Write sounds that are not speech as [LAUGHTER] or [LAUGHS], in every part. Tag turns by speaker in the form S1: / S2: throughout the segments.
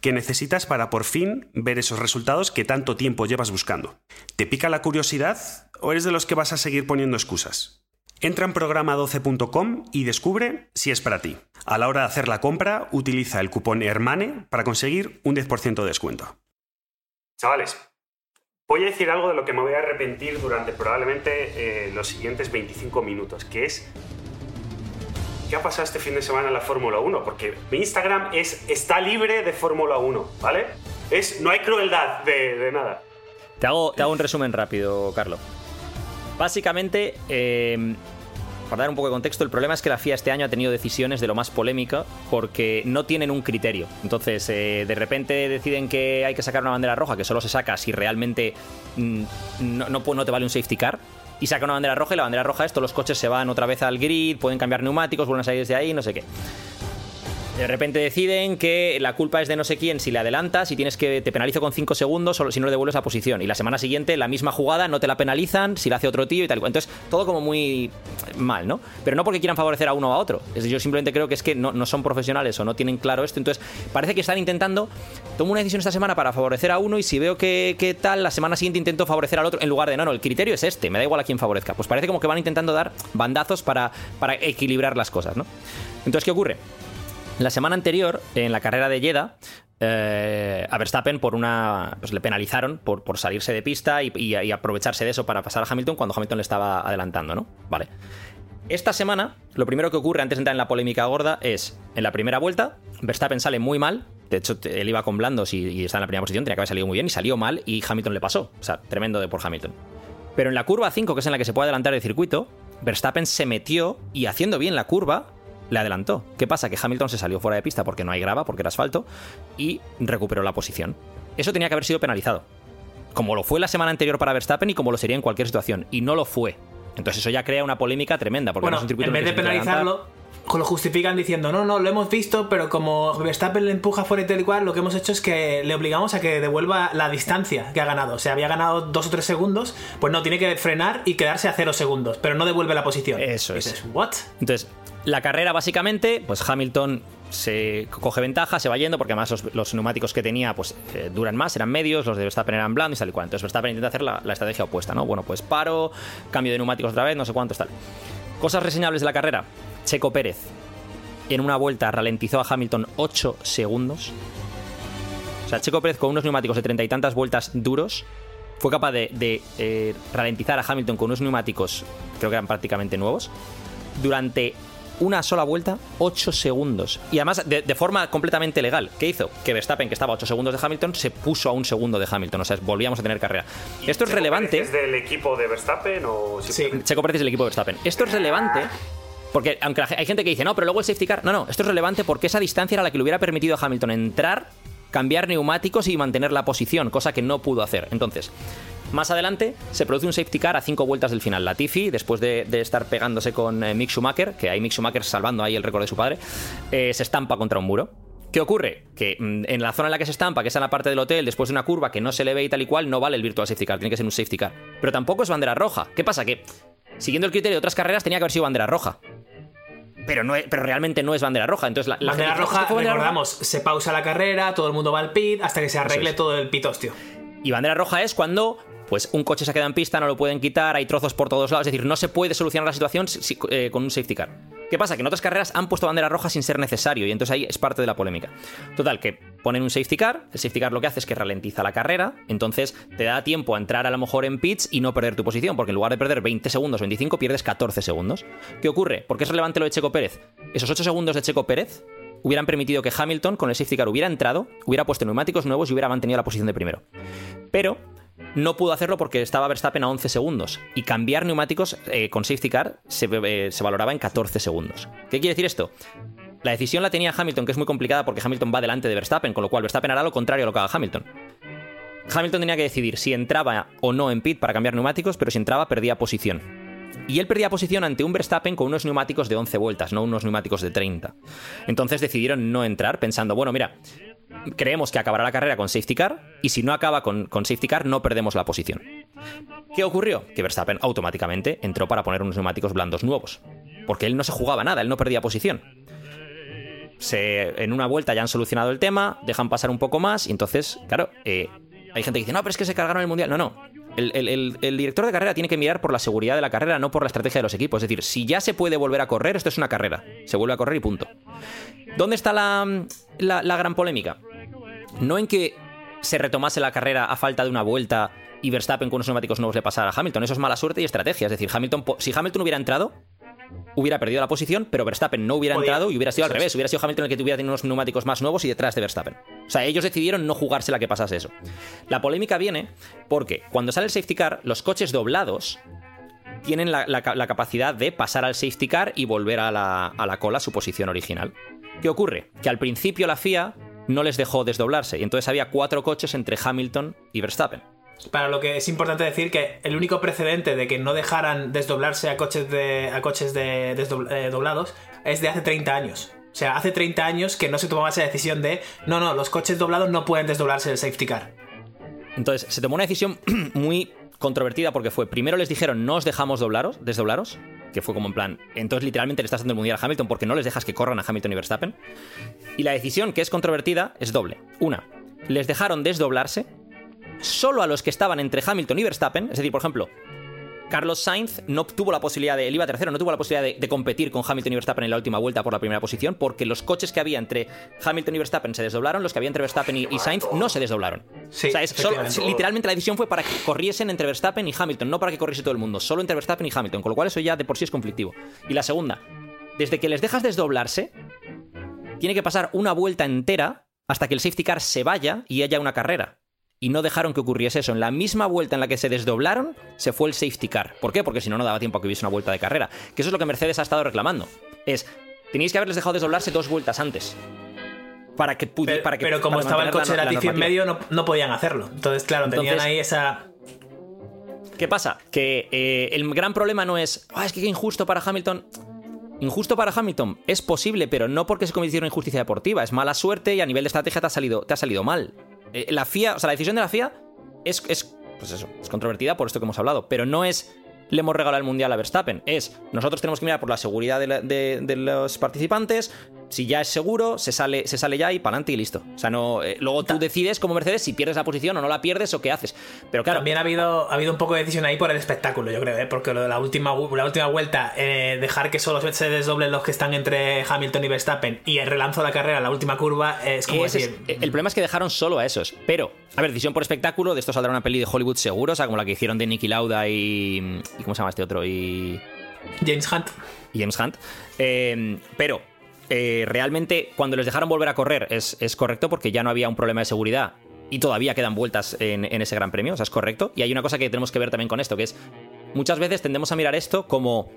S1: que necesitas para por fin ver esos resultados que tanto tiempo llevas buscando. ¿Te pica la curiosidad o eres de los que vas a seguir poniendo excusas? Entra en programa12.com y descubre si es para ti. A la hora de hacer la compra, utiliza el cupón HERMANE para conseguir un 10% de descuento. Chavales, voy a decir algo de lo que me voy a arrepentir durante probablemente eh, los siguientes 25 minutos, que es ¿qué ha pasado este fin de semana en la Fórmula 1? Porque mi Instagram es está libre de Fórmula 1, ¿vale? Es, no hay crueldad de, nada.
S2: Te hago, te hago un resumen rápido, Carlos. Básicamente, eh, para dar un poco de contexto, el problema es que la FIA este año ha tenido decisiones de lo más polémica porque no tienen un criterio. Entonces, eh, de repente deciden que hay que sacar una bandera roja que solo se saca si realmente mm, no, no te vale un safety car y saca una bandera roja y la bandera roja es todos los coches se van otra vez al grid, pueden cambiar neumáticos, vuelven a salir desde ahí, no sé qué. De repente deciden que la culpa es de no sé quién si le adelantas y tienes que te penalizo con 5 segundos solo si no le devuelves la posición. Y la semana siguiente la misma jugada no te la penalizan si la hace otro tío y tal. Entonces todo como muy mal, ¿no? Pero no porque quieran favorecer a uno o a otro. Yo simplemente creo que es que no, son profesionales o no tienen claro esto. Entonces parece que están intentando, tomo una decisión esta semana para favorecer a uno y si veo que, tal, la semana siguiente intento favorecer al otro en lugar de, no, no, el criterio es este, me da igual a quién favorezca. Pues parece como que van intentando dar bandazos para, para equilibrar las cosas, ¿no? Entonces, ¿qué ocurre? La semana anterior, en la carrera de Jeddah, eh, a Verstappen por una pues le penalizaron por, por salirse de pista y, aprovecharse de eso para pasar a Hamilton cuando Hamilton le estaba adelantando, ¿no? Vale. Esta semana, lo primero que ocurre antes de entrar en la polémica gorda es, en la primera vuelta, Verstappen sale muy mal, de hecho él iba con blandos y, y está en la primera posición, tenía que haber salido muy bien y salió mal y Hamilton le pasó, o sea, tremendo de por Hamilton. Pero en la curva 5, que es en la que se puede adelantar el circuito, Verstappen se metió y haciendo bien la curva, le adelantó. ¿Qué pasa? Que Hamilton se salió fuera de pista porque no hay grava, porque era asfalto, y recuperó la posición. Eso tenía que haber sido penalizado. Como lo fue la semana anterior para Verstappen y como lo sería en cualquier situación. Y no lo fue. Entonces eso ya crea una polémica tremenda. Porque
S3: bueno, en vez de penalizarlo, lo justifican diciendo, no, no, lo hemos visto, pero como Verstappen le empuja fuera y tal y cual, lo que hemos hecho es que le obligamos a que devuelva la distancia que ha ganado. O sea, había ganado dos o tres segundos, pues no, tiene que frenar y quedarse a cero segundos, pero no devuelve la posición.
S2: Eso
S3: es. ¿what?
S2: Entonces, la carrera básicamente, pues Hamilton se coge ventaja, se va yendo, porque además los, neumáticos que tenía pues eh, duran más, eran medios, los de Verstappen eran blandos y tal y cual. Entonces Verstappen intenta hacer la, estrategia opuesta, ¿no? Bueno, pues paro, cambio de neumáticos otra vez, no sé cuántos, tal. Cosas reseñables de la carrera. Checo Pérez en una vuelta ralentizó a Hamilton 8 segundos. O sea, Checo Pérez con unos neumáticos de treinta y tantas vueltas duros fue capaz de, eh, ralentizar a Hamilton con unos neumáticos, creo que eran prácticamente nuevos, durante una sola vuelta, 8 segundos. Y además de, forma completamente legal. ¿Qué hizo? Que Verstappen, que estaba a 8 segundos de Hamilton, se puso a un segundo de Hamilton. O sea, volvíamos a tener carrera. Esto es relevante.
S1: ¿Es del equipo de Verstappen o.?
S2: Sí, Checo Pérez es del equipo de Verstappen. Esto es relevante. Porque aunque hay gente que dice, no, pero luego el safety car. No, no, esto es relevante porque esa distancia era la que le hubiera permitido a Hamilton entrar, cambiar neumáticos y mantener la posición, cosa que no pudo hacer. Entonces, más adelante se produce un safety car a cinco vueltas del final. Latifi, después de, estar pegándose con eh, Mick Schumacher, que hay Mick Schumacher salvando ahí el récord de su padre, eh, se estampa contra un muro. ¿Qué ocurre? Que mm, en la zona en la que se estampa, que es en la parte del hotel, después de una curva que no se le ve y tal y cual, no vale el virtual safety car, tiene que ser un safety car. Pero tampoco es bandera roja. ¿Qué pasa? Que, siguiendo el criterio de otras carreras, tenía que haber sido bandera roja. Pero, no pero realmente no es bandera roja. Entonces, la,
S3: bandera roja, recordamos, se pausa la carrera, todo el mundo va al pit hasta que se arregle todo el pitostio.
S2: Y bandera roja es cuando pues un coche se queda en pista, no lo pueden quitar, hay trozos por todos lados, es decir, no se puede solucionar la situación eh, con un safety car. ¿Qué pasa? Que en otras carreras han puesto bandera roja sin ser necesario y entonces ahí es parte de la polémica. Total, que ponen un safety car, el safety car lo que hace es que ralentiza la carrera, entonces te da tiempo a entrar a lo mejor en pits y no perder tu posición, porque en lugar de perder 20 segundos, 25, pierdes 14 segundos. ¿Qué ocurre? ¿Por qué es relevante lo de Checo Pérez? Esos 8 segundos de Checo Pérez hubieran permitido que Hamilton con el safety car hubiera entrado, hubiera puesto neumáticos nuevos y hubiera mantenido la posición de primero. Pero no pudo hacerlo porque estaba Verstappen a 11 segundos. Y cambiar neumáticos eh, con safety car eh, se, valoraba en 14 segundos. ¿Qué quiere decir esto? La decisión la tenía Hamilton, que es muy complicada porque Hamilton va delante de Verstappen, con lo cual Verstappen hará lo contrario a lo que haga Hamilton. Hamilton tenía que decidir si entraba o no en pit para cambiar neumáticos, pero si entraba perdía posición. Y él perdía posición ante un Verstappen con unos neumáticos de 11 vueltas, no unos neumáticos de 30. Entonces decidieron no entrar pensando, bueno, mira, creemos que acabará la carrera con safety car y si no acaba con, con, safety car no perdemos la posición. ¿Qué ocurrió? Que Verstappen automáticamente entró para poner unos neumáticos blandos nuevos, porque él no se jugaba nada, él no perdía posición. Se, en una vuelta ya han solucionado el tema, dejan pasar un poco más y entonces, claro, eh, hay gente que dice, no, pero es que se cargaron el mundial. No, no. El, director de carrera tiene que mirar por la seguridad de la carrera, no por la estrategia de los equipos. Es decir, si ya se puede volver a correr, esto es una carrera. Se vuelve a correr y punto. ¿Dónde está la, la, la gran polémica? No en que se retomase la carrera a falta de una vuelta y Verstappen con unos neumáticos nuevos le pasara a Hamilton. Eso es mala suerte y estrategia. Es decir, Hamilton, si Hamilton hubiera entrado, hubiera perdido la posición, pero Verstappen no hubiera
S3: Podía.
S2: entrado y hubiera sido al revés.
S3: es.
S2: Hubiera sido Hamilton el que tuviera tenido unos neumáticos más nuevos y detrás de Verstappen. O sea, ellos decidieron no jugársela que pasase eso. La polémica viene porque cuando sale el safety car, los coches doblados tienen la, la la capacidad de pasar al safety car y volver a la, a la cola a su posición original. ¿Qué ocurre? Que al principio la FIA no les dejó desdoblarse y entonces había cuatro coches entre Hamilton y Verstappen.
S3: Para lo que es importante decir que el único precedente de que no dejaran desdoblarse a coches de a coches de desdobl- eh, es de hace 30 años. O sea, hace 30 años que no se tomaba esa decisión de no, no, los coches doblados no pueden desdoblarse del safety car.
S2: Entonces, se tomó una decisión [CLEARS THROAT] muy controvertida porque fue, primero les dijeron, no os dejamos doblaros, desdoblaros, que fue como en plan, entonces literalmente le estás dando el mundial a Hamilton porque no les dejas que corran a Hamilton y Verstappen. Y la decisión que es controvertida es doble. Una, les dejaron desdoblarse solo a los que estaban entre Hamilton y Verstappen, es decir, por ejemplo, Carlos Sainz no tuvo la posibilidad de, él iba tercero, no tuvo la posibilidad de, de competir con Hamilton y Verstappen en la última vuelta por la primera posición, porque los coches que había entre Hamilton y Verstappen se desdoblaron, los que había entre Verstappen y, y Sainz no se desdoblaron.
S3: Sí,
S2: o sea, es solo-
S3: efectivamente.
S2: literalmente la decisión fue para que corriesen entre Verstappen y Hamilton, no para que corriese todo el mundo, solo entre Verstappen y Hamilton, con lo cual eso ya de por sí es conflictivo. Y la segunda, desde que les dejas desdoblarse, tiene que pasar una vuelta entera hasta que el safety car se vaya y haya una carrera. Y no dejaron que ocurriese eso. En la misma vuelta en la que se desdoblaron, se fue el safety car. ¿Por qué? Porque si no, no daba tiempo a que hubiese una vuelta de carrera. Que eso es lo que Mercedes ha estado reclamando. Es, tenéis que haberles dejado desdoblarse dos vueltas antes. Para que pudiera.
S3: Pero,
S2: para que,
S3: pero como
S2: para
S3: estaba el coche de en medio, no, no podían hacerlo. Entonces, claro, tenían
S2: Entonces-
S3: ahí esa.
S2: ¿Qué pasa? Que eh, el gran problema no es, "Ah, es que qué injusto para Hamilton. Injusto para Hamilton es posible, pero no porque se cometiera una injusticia deportiva. Es mala suerte y a nivel de estrategia te ha salido, te ha salido mal. Eh, la FIA, o sea, la decisión de la FIA es, es, pues eso, es controvertida por esto que hemos hablado, pero no es le hemos regalado el mundial a Verstappen. Es nosotros tenemos que mirar por la seguridad de, de los participantes. Si ya es seguro, se sale, se sale ya y para adelante y listo. O sea, no. eh, luego tú decides como Mercedes si pierdes la posición o no la pierdes o qué haces. Pero claro,
S3: También ha habido, ha habido un poco de decisión ahí por el espectáculo, yo creo, ¿eh? porque lo de la última, la última vuelta, eh, dejar que solo se desdoblen los que están entre Hamilton y Verstappen y el relanzo de la carrera, la última curva, eh, es como
S2: Ese
S3: decir.
S2: es- el problema es que dejaron solo a esos. Pero, a ver, decisión por espectáculo, de esto saldrá una peli de Hollywood seguro, o sea, como la que hicieron de Nicky Lauda y. y ¿Cómo se llama este otro? Y.
S3: James Hunt.
S2: James Hunt. Eh, pero, eh, realmente, cuando les dejaron volver a correr, es, es correcto porque ya no había un problema de seguridad. Y todavía quedan vueltas en, en ese gran premio, o sea, es correcto. Y hay una cosa que tenemos que ver también con esto, que es. Muchas veces tendemos a mirar esto como.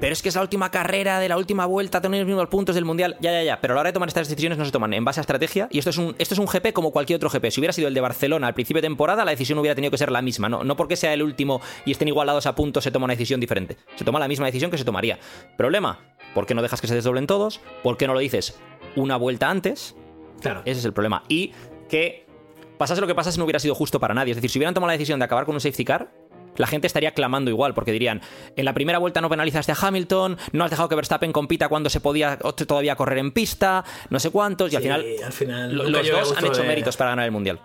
S2: Pero es que es la última carrera de la última vuelta, tener los mismos puntos del mundial. Ya, ya, ya. Pero a la hora de tomar estas decisiones no se toman en base a estrategia. Y esto es un, esto es un GP como cualquier otro GP. Si hubiera sido el de Barcelona al principio de temporada, la decisión hubiera tenido que ser la misma. No, no porque sea el último y estén igualados a puntos se toma una decisión diferente. Se toma la misma decisión que se tomaría. Problema: ¿por qué no dejas que se desdoblen todos? ¿Por qué no lo dices una vuelta antes?
S3: Claro.
S2: Ese es el problema. Y que pasase lo que pasase no hubiera sido justo para nadie. Es decir, si hubieran tomado la decisión de acabar con un safety car, la gente estaría clamando igual, porque dirían, en la primera vuelta no penalizaste a Hamilton, no has dejado que Verstappen compita cuando se podía todavía correr en pista, no sé cuántos, y al final,
S3: al
S2: los dos han hecho
S3: de-
S2: méritos para ganar el Mundial.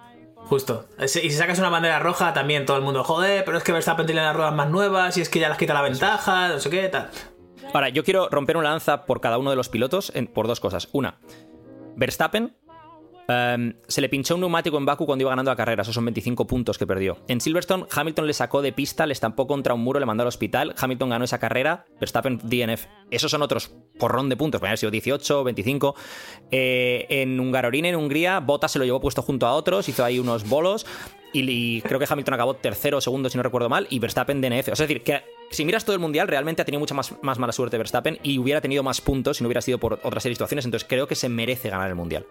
S3: Justo. Y si sacas una bandera roja, también todo el mundo, joder, pero es que Verstappen tiene las ruedas más nuevas y es que ya las quita la ventaja, no sé qué, tal.
S2: Ahora, yo quiero romper una lanza por cada uno de los pilotos en- por dos cosas. Una, Verstappen em, se le pinchó un neumático en Baku cuando iba ganando la carrera, esos son 25 puntos que perdió. En Silverstone, Hamilton le sacó de pista, le estampó contra un muro, le mandó al hospital, Hamilton ganó esa carrera, Verstappen DNF. Esos son otros porrón de puntos, podrían haber sido 18, 25. Eh, en Hungaroring, en Hungría, Bottas se lo llevó puesto junto a otros, hizo ahí unos bolos. Y, y creo que Hamilton acabó tercero o segundo, si no recuerdo mal, y Verstappen DNF. O sea, es decir, que si miras todo el mundial, realmente ha tenido mucha más, más mala suerte Verstappen y hubiera tenido más puntos si no hubiera sido por otra serie situaciones. Entonces creo que se merece ganar el mundial.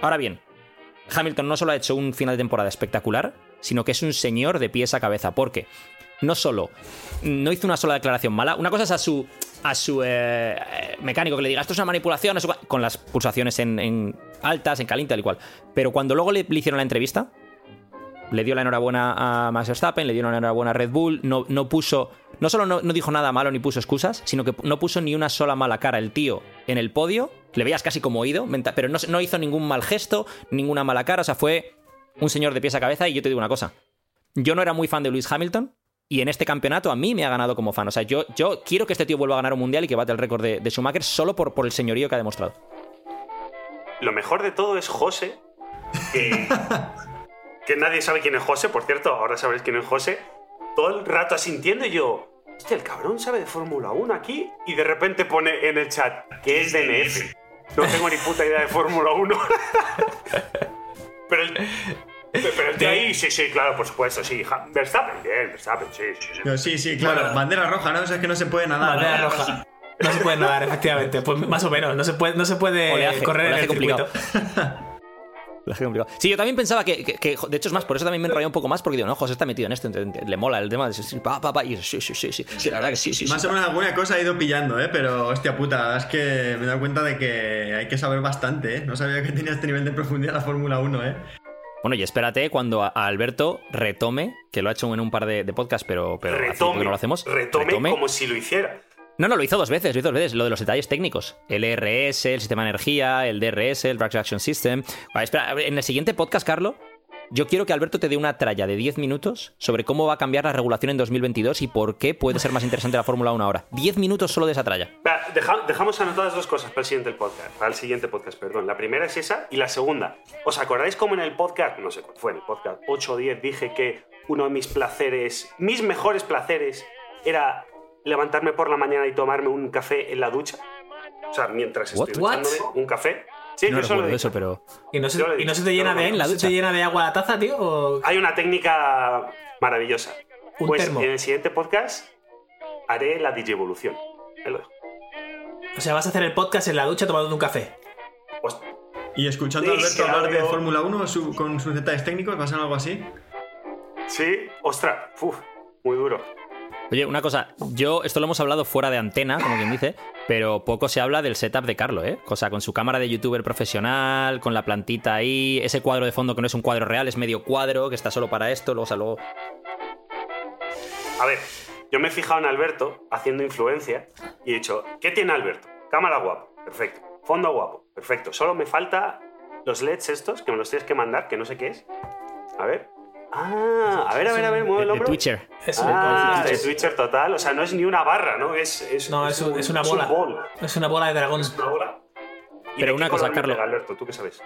S2: Ahora bien, Hamilton no solo ha hecho un final de temporada espectacular, sino que es un señor de pies a cabeza, porque no solo no hizo una sola declaración mala, una cosa es a su a su eh, mecánico que le diga esto es una manipulación, con las pulsaciones en, altas, en caliente, tal y cual. Pero cuando luego le, hicieron la entrevista, le dio la enhorabuena a Max Verstappen, le dio la enhorabuena a Red Bull, no, no puso, no solo no, dijo nada malo ni puso excusas, sino que no puso ni una sola mala cara el tío en el podio, le veías casi como oído, pero no, no hizo ningún mal gesto, ninguna mala cara, o sea, fue un señor de pies a cabeza y yo te digo una cosa. Yo no era muy fan de Lewis Hamilton, y en este campeonato a mí me ha ganado como fan. O sea, yo, yo quiero que este tío vuelva a ganar un mundial y que bate el récord de, Schumacher solo por, por el señorío que ha demostrado.
S1: Lo mejor de todo es José, que, [LAUGHS] que nadie sabe quién es José, por cierto, ahora sabréis quién es José. Todo el rato asintiendo y yo, hostia, el cabrón sabe de Fórmula 1 aquí y de repente pone en el chat que es DNF. No tengo ni puta idea de Fórmula 1. Pero el, pero el de ahí, sí, sí, claro, por supuesto, sí. Verstappen, bien, Verstappen, sí, sí. Sí,
S4: sí, sí claro. bandera roja, ¿no? O sea, es que no se puede nadar.
S3: Bandera roja. No se puede nadar, efectivamente. Pues más o menos, no se puede, no se puede correr en el circuito. [LAUGHS]
S2: Sí, yo también pensaba que, de hecho es más, por eso también me enrollé un poco más, porque digo, no, José está metido en esto, le mola el tema de sí, pa, pa, pa, y sí, sí, sí, sí, la verdad que sí, sí.
S4: Más o menos alguna cosa ha ido pillando, ¿eh? Pero, hostia puta, es que me he dado cuenta de que hay que saber bastante, ¿eh? No sabía que tenía este nivel de profundidad la Fórmula 1, ¿eh?
S2: Bueno, y espérate cuando a Alberto retome, que lo ha hecho en un par de, podcasts, pero, pero retome, no lo hacemos.
S1: Retome, como si lo hiciera.
S2: No, no, lo hizo dos veces, lo hizo dos veces. Lo de los detalles técnicos. El ERS, el sistema de energía, el DRS, el Drag Reaction System. espera, en el siguiente podcast, Carlos, yo quiero que Alberto te dé una tralla de 10 minutos sobre cómo va a cambiar la regulación en 2022 y por qué puede ser más interesante la Fórmula 1 ahora. 10 minutos solo de esa tralla.
S1: dejamos anotadas dos cosas para el siguiente podcast. Para el siguiente podcast, perdón. La primera es esa y la segunda. ¿Os acordáis cómo en el podcast, no sé cuál fue, en el podcast 8 o 10 dije que uno de mis placeres, mis mejores placeres, era levantarme por la mañana y tomarme un café en la ducha? O sea, mientras estoy duchándome, un café.
S2: Sí, no recuerdo eso, pero.
S3: ¿Y no se, te llena de, ¿la ducha? llena de agua la taza, tío?
S1: Hay una técnica maravillosa. pues en el siguiente podcast haré la digievolución.
S3: O sea, vas a hacer el podcast en la ducha tomando un café.
S4: ¿Y escuchando a Alberto hablar de Fórmula 1 con sus detalles técnicos? ¿Va a algo así?
S1: Sí, ostras, muy duro.
S2: Oye, una cosa, yo esto lo hemos hablado fuera de antena, como quien dice, pero poco se habla del setup de Carlo, ¿eh? O sea, con su cámara de youtuber profesional, con la plantita ahí, ese cuadro de fondo que no es un cuadro real, es medio cuadro, que está solo para esto, luego, o luego...
S1: A ver, yo me he fijado en Alberto haciendo influencia y he dicho, ¿qué tiene Alberto? Cámara guapo, perfecto. Fondo guapo, perfecto. Solo me falta los LEDs estos, que me los tienes que mandar, que no sé qué es. A ver, Ah, a ver, a ver, a ver, mueve el hombro.
S2: De Twitcher.
S1: Es ah, de Twitcher total. O sea, no es ni una barra, ¿no? Es, es
S3: no, es, es, una bola. Es una bola de dragón. Es una bola.
S2: Pero una cosa, Carlos.
S1: Alberto, ¿tú qué sabes?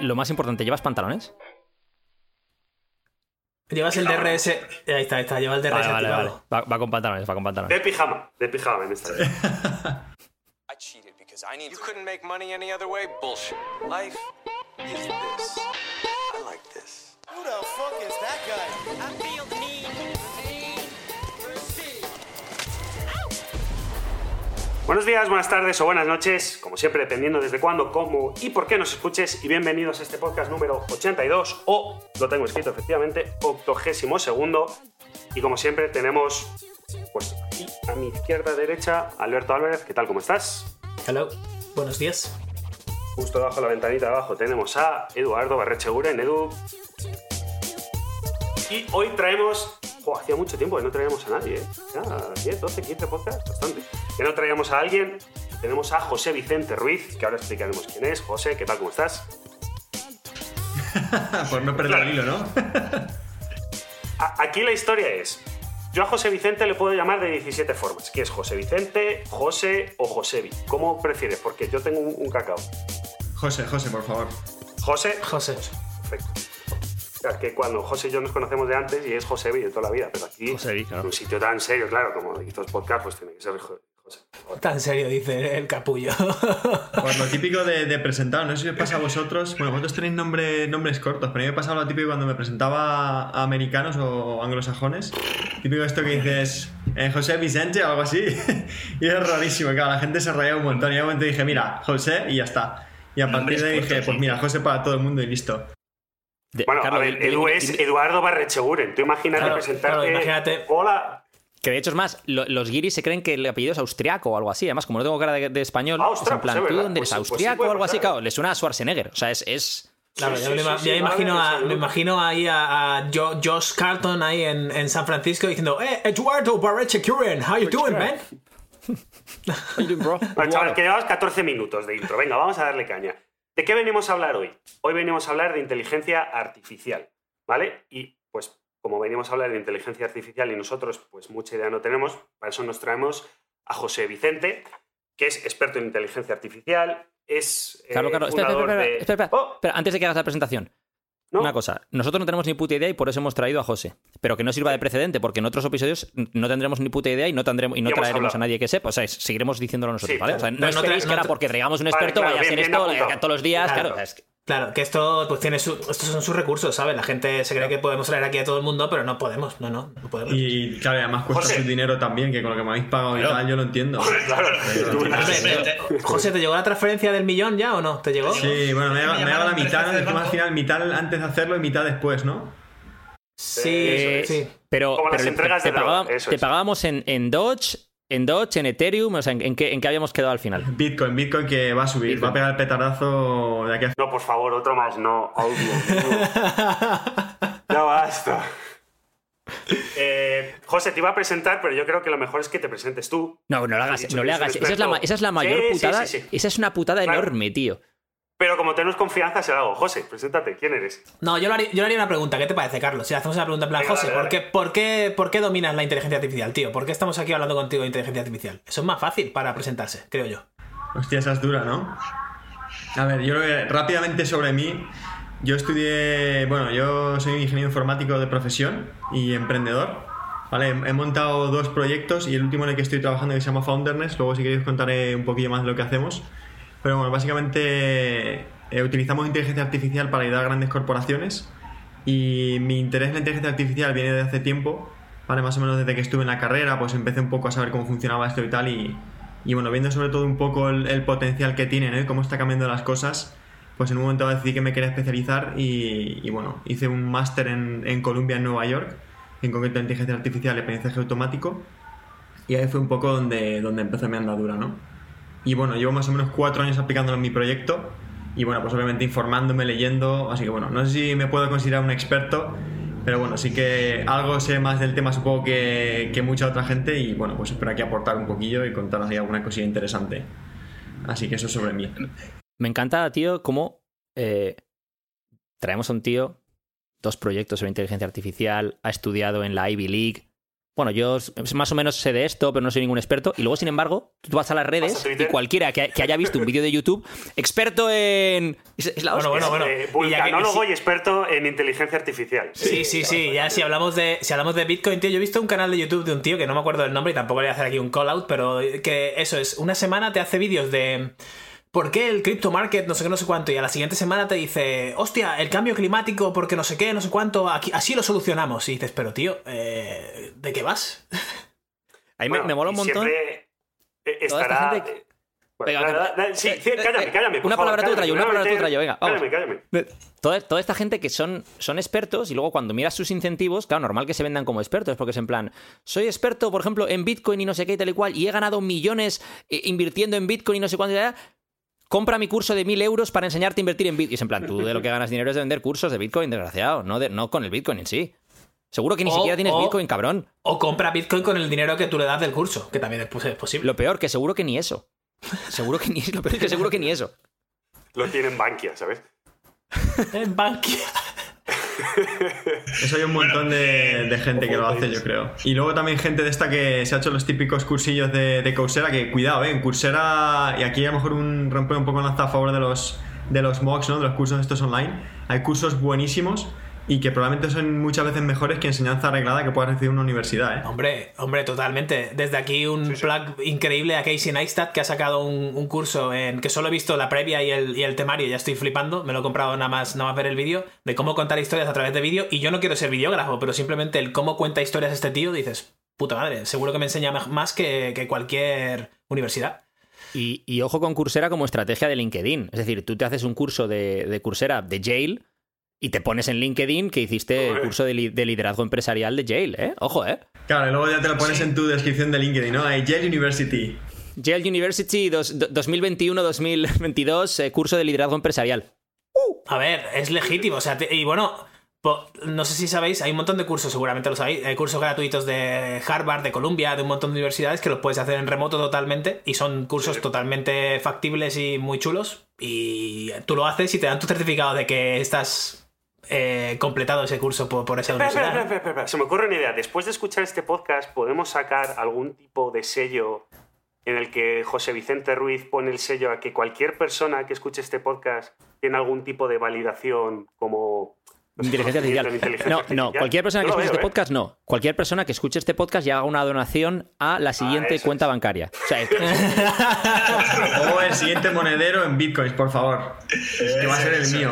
S2: Lo más importante, ¿llevas pantalones?
S3: Llevas el DRS. Ahí está, ahí está. Lleva el DRS vale, vale,
S2: Va, va, con pantalones, va con pantalones.
S1: De pijama, de pijama en esta. [LAUGHS]
S5: I cheated because I need You couldn't make money any other way? Bullshit. Life is this. I like this.
S1: Buenos días, buenas tardes o buenas noches, como siempre, dependiendo desde cuándo, cómo y por qué nos escuches. Y bienvenidos a este podcast número 82, o lo tengo escrito efectivamente, octogésimo segundo. Y como siempre, tenemos, pues aquí a mi izquierda derecha, Alberto Álvarez. ¿Qué tal? ¿Cómo estás?
S3: Hello, buenos días.
S1: Justo debajo de la ventanita de abajo tenemos a Eduardo Barrecheguren. Edu, y hoy traemos. hacía mucho tiempo que no traíamos a nadie, ¿eh? Ya, 10, 12, 15 podcasts, bastante. Que no traíamos a alguien. Tenemos a José Vicente Ruiz, que ahora explicaremos quién es. José, ¿qué tal? ¿Cómo estás? [LAUGHS]
S4: Por no perder el hilo, ¿no? [LAUGHS]
S1: Aquí la historia es. Yo a José Vicente le puedo llamar de 17 formas, que es José Vicente, José o Josevi. ¿Cómo prefieres? Porque yo tengo un, un cacao.
S4: José, José, por favor.
S1: José.
S3: José.
S1: Perfecto que cuando José y yo nos conocemos de antes y es José de toda la vida, pero aquí, en un sitio tan serio, claro, como estos podcasts, pues tiene que ser José.
S3: Tan serio, dice el capullo.
S4: Pues lo típico de, presentar, no sé si os pasa a vosotros. Bueno, vosotros tenéis nombre, nombres cortos, pero a mí me pasaba lo típico cuando me presentaba a americanos o anglosajones. Típico esto que dices, eh, José Vicente o algo así. [LAUGHS] y es rarísimo, claro, la gente se rayaba un montón. Y un momento dije, mira, José y ya está. Y a partir de ahí dije, pues mira, José para todo el mundo y listo.
S2: De-
S1: Bueno,
S2: Carlos,
S1: a ver, Edu es Eduardo Barrecheguren. Tú imagínate
S3: Claro,
S1: presentarte.
S3: claro, imagínate.
S1: Hola.
S2: Que de hecho es más, lo- los guiris se creen que el apellido es austriaco o algo así. Además, como no tengo cara de, de español,
S1: Ah,
S2: es
S1: ostras,
S2: en plan,
S1: pues es
S2: ¿tú dónde
S1: Pues
S2: eres?
S1: sí, pues sí
S2: ¿Austriaco o algo así? Claro, le suena a Schwarzenegger. O sea, es. es...
S3: Claro,
S1: Sí,
S3: yo
S1: sí,
S3: me, yo imagino, a, me imagino ahí a, a Jo- Josh Carlton ahí en, en San Francisco diciendo, eh, Eduardo Barrecheguren, how you doing, man?
S1: Bueno, chaval, que llevamos 14 minutos de intro. Venga, vamos a darle caña. ¿De qué venimos a hablar hoy? Hoy venimos a hablar de inteligencia artificial, ¿vale? Y pues como venimos a hablar de inteligencia artificial y nosotros pues mucha idea no tenemos, para eso nos traemos a José Vicente, que es experto en inteligencia artificial, es eh,
S2: espera, espera, espera,
S1: de-
S2: espera, espera,
S1: Oh,
S2: espera, antes de que hagas la presentación.
S1: ¿No?
S2: Una cosa, nosotros no tenemos ni puta idea y por eso hemos traído a José. Pero que no sirva de precedente, porque en otros episodios no tendremos ni puta idea y no, tendremos, y no traeremos a nadie que sepa. O sea, es- seguiremos diciéndolo nosotros,
S1: Sí,
S2: ¿vale? O sea, no
S3: No, no
S2: esperéis
S3: tra-
S2: que ahora
S3: no
S2: porque traigamos un
S1: Vale,
S2: experto
S1: claro,
S2: vaya a
S1: bien,
S2: hacer
S1: bien
S2: esto todos los días.
S1: Claro.
S2: Claro, o sea, es que-
S3: Claro, que esto pues tiene su, estos son sus recursos, ¿sabes? La gente se cree que podemos traer aquí a todo el mundo, pero no podemos, no, no, no podemos.
S4: Y claro, y además cuesta
S1: José.
S4: su dinero también, que con lo que me habéis pagado y tal, yo lo entiendo.
S1: Claro,
S3: José, ¿te llegó la transferencia del millón ya o no? ¿Te llegó?
S4: Sí, bueno, me
S6: me
S4: haga la mitad, mitad antes de hacerlo y mitad después, ¿no?
S3: Sí,
S2: Eh,
S3: sí.
S2: Pero,
S1: Como las
S2: pero te, pagábamos en, en Dodge, en Dodge, en Ethereum, o sea, ¿en, en qué, en qué habíamos quedado al final?
S4: Bitcoin, Bitcoin que va a subir,
S2: Bitcoin.
S4: va a pegar el petardazo de aquí a
S1: No, por favor, otro más, no. [LAUGHS] Mío. Ya basta. Eh, José, te iba a presentar, pero yo creo que lo mejor es que te presentes tú.
S2: No, no lo hagas, no le hagas. Esa es, la, ma-
S1: experto.
S2: esa es la mayor
S1: Sí, sí,
S2: putada.
S1: sí, sí.
S2: Esa es una putada
S1: Claro.
S2: enorme, tío.
S1: Pero como tenemos confianza, se lo hago. José, preséntate. ¿Quién eres?
S3: No, yo le, haría, yo le haría una pregunta. ¿Qué te parece, Carlos? Si le hacemos una pregunta en plan,
S1: Venga,
S3: José,
S1: dale,
S3: ¿por qué, por, qué, ¿por qué dominas la inteligencia artificial, tío? ¿Por qué estamos aquí hablando contigo de inteligencia artificial? Eso es más fácil para presentarse, creo yo.
S4: Hostia, esa es dura, ¿no? A ver, yo creo que rápidamente sobre mí. Yo estudié, bueno, yo soy ingeniero informático de profesión y emprendedor. Vale, he montado dos proyectos y el último en el que estoy trabajando que se llama Founderness. Luego si queréis os contaré un poquillo más de lo que hacemos. Pero bueno, básicamente eh, utilizamos inteligencia artificial para ayudar a grandes corporaciones y mi interés en la inteligencia artificial viene de hace tiempo, ¿vale? Más o menos desde que estuve en la carrera, pues empecé un poco a saber cómo funcionaba esto y tal y, y bueno, viendo sobre todo un poco el, el potencial que tiene, ¿no? Y cómo está cambiando las cosas, pues en un momento decidí que me quería especializar y, y bueno, hice un máster en, en Columbia, en Nueva York, en concreto en inteligencia artificial y aprendizaje automático y ahí fue un poco donde, donde empezó mi andadura, ¿no? Y bueno, llevo más o menos cuatro años aplicándolo en mi proyecto y bueno, pues obviamente informándome, leyendo, así que bueno, no sé si me puedo considerar un experto, pero bueno, sí que algo sé más del tema supongo que, que mucha otra gente y bueno, pues espero aquí aportar un poquillo y contaros ahí alguna cosilla interesante. Así que eso sobre mí.
S2: Me encanta, tío, cómo eh, traemos a un tío, dos proyectos sobre inteligencia artificial, ha estudiado en la Ivy League. Bueno, yo s- más o menos sé de esto, pero no soy ningún experto. Y luego, sin embargo, tú vas a las redes
S1: a
S2: y cualquiera que, que haya visto un vídeo de YouTube, experto en. Es, es la
S3: Bueno,
S2: hostia.
S3: bueno, bueno.
S1: Eh,
S3: y ya que-
S1: vulcanólogo y experto en inteligencia artificial.
S3: Sí, sí, sí. Ya si hablamos de si hablamos de Bitcoin, tío, yo he visto un canal de YouTube de un tío que no me acuerdo del nombre y tampoco le voy a hacer aquí un call out, pero que eso es, una semana te hace vídeos de ¿Por qué el crypto market no sé qué, no sé cuánto? Y a la siguiente semana te dice, hostia, el cambio climático, porque no sé qué, no sé cuánto, aquí, así lo solucionamos. Y dices, pero tío, eh, ¿de qué vas? [LAUGHS]
S2: A mí me-
S1: Bueno,
S2: me mola un montón.
S1: eh, Estará.
S2: gente que-
S1: Bueno,
S2: Venga,
S1: sí,
S2: eh,
S1: sí,
S2: eh,
S1: cállame,
S2: eh,
S1: cállame.
S2: una
S1: favor,
S2: palabra tú, Trayo, una palabra tú, Trayo, venga, vamos.
S1: Cállame, cállame.
S2: Toda, toda esta gente que son, son expertos y luego cuando miras sus incentivos, claro, normal que se vendan como expertos, porque es en plan, soy experto, por ejemplo, en Bitcoin y no sé qué y tal y cual, y he ganado millones eh, invirtiendo en Bitcoin y no sé cuánto y tal, compra mi curso de mil euros para enseñarte a invertir en Bitcoin. Y es en plan, tú de lo que ganas dinero es de vender cursos de Bitcoin, desgraciado, no, de- no con el Bitcoin en sí. Seguro que ni
S3: O-
S2: siquiera tienes
S3: o-
S2: Bitcoin, cabrón.
S3: O compra Bitcoin con el dinero que tú le das del curso, que también es, es posible.
S2: Lo peor, que seguro que ni eso. Seguro que ni [LAUGHS] lo peor es que seguro que ni eso.
S1: Lo tienen Bankia, ¿sabes?
S3: En Bankia. [LAUGHS]
S4: Eso hay un montón de, de gente que lo hace, yo creo. Y luego también gente de esta que se ha hecho los típicos cursillos de, de Coursera, que cuidado, ¿eh? En Coursera, y aquí a lo mejor un, romper un poco lanza a favor de los, de los MOOCs, ¿no? De los cursos estos online. Hay cursos buenísimos y que probablemente son muchas veces mejores que enseñanza arreglada que puedas recibir en una universidad, ¿eh?
S3: Hombre, hombre, totalmente. Desde aquí un plug increíble a Casey Neistat que ha sacado un, un curso en que solo he visto la previa y el, y el temario, ya estoy flipando, me lo he comprado nada más, nada más ver el vídeo, de cómo contar historias a través de vídeo y yo no quiero ser videógrafo, pero simplemente el cómo cuenta historias este tío, dices, puta madre, seguro que me enseña más que, que cualquier universidad.
S2: Y, y ojo con Coursera como estrategia de LinkedIn. Es decir, tú te haces un curso de, de Coursera de Jail Y te pones en LinkedIn que hiciste el curso de, liderazgo empresarial de Yale, ¿eh? Ojo, ¿eh?
S4: Claro, y luego ya te lo pones en tu descripción de LinkedIn, ¿no? Hay Yale University.
S2: Yale University 2021-2022, eh, curso de liderazgo empresarial.
S3: A ver, es legítimo. O sea, y bueno, no sé si sabéis, hay un montón de cursos, seguramente lo sabéis. Hay cursos gratuitos de Harvard, de Columbia, de un montón de universidades que los puedes hacer en remoto totalmente. Y son cursos totalmente factibles y muy chulos. Y tú lo haces y te dan tu certificado de que estás eh, completado ese curso por, por esa universidad.
S1: Espera, espera, espera, Se me ocurre una idea. Después de escuchar este podcast, podemos sacar algún tipo de sello en el que José Vicente Ruiz pone el sello a que cualquier persona que escuche este podcast tiene algún tipo de validación como
S2: Inteligencia artificial. No, no, cualquier persona que escuche este ¿eh? podcast, no. Cualquier persona que escuche este podcast y haga una donación a la siguiente ah, cuenta bancaria.
S4: O, [LAUGHS] [LAUGHS] el siguiente monedero en bitcoins, por favor. que va a ser el mío.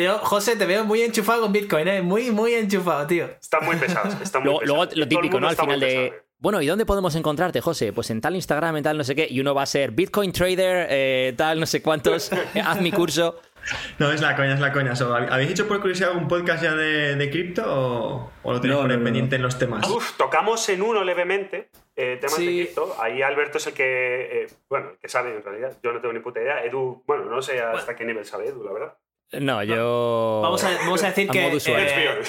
S3: yo, José, te veo muy enchufado con bitcoin, ¿eh? Muy, muy enchufado, tío.
S1: Están muy pesados. [LAUGHS]
S2: luego, lo típico, ¿no? Al final de. Bueno, ¿y dónde podemos encontrarte, José? Pues en tal Instagram, en tal no sé qué, y uno va a ser Bitcoin Trader, eh, tal no sé cuántos, haz mi curso.
S4: No, es la coña, es la coña. ¿Habéis hecho por curiosidad algún podcast ya de, cripto o, lo tenéis por pendiente en los temas?
S1: Uf, tocamos en uno levemente eh, temas de cripto. Ahí Alberto es el que, eh, bueno, el que sabe en realidad. Yo no tengo ni puta idea. Edu, bueno, no sé hasta qué nivel sabe Edu, la verdad.
S2: No, yo.
S3: Vamos a, vamos a decir que eh,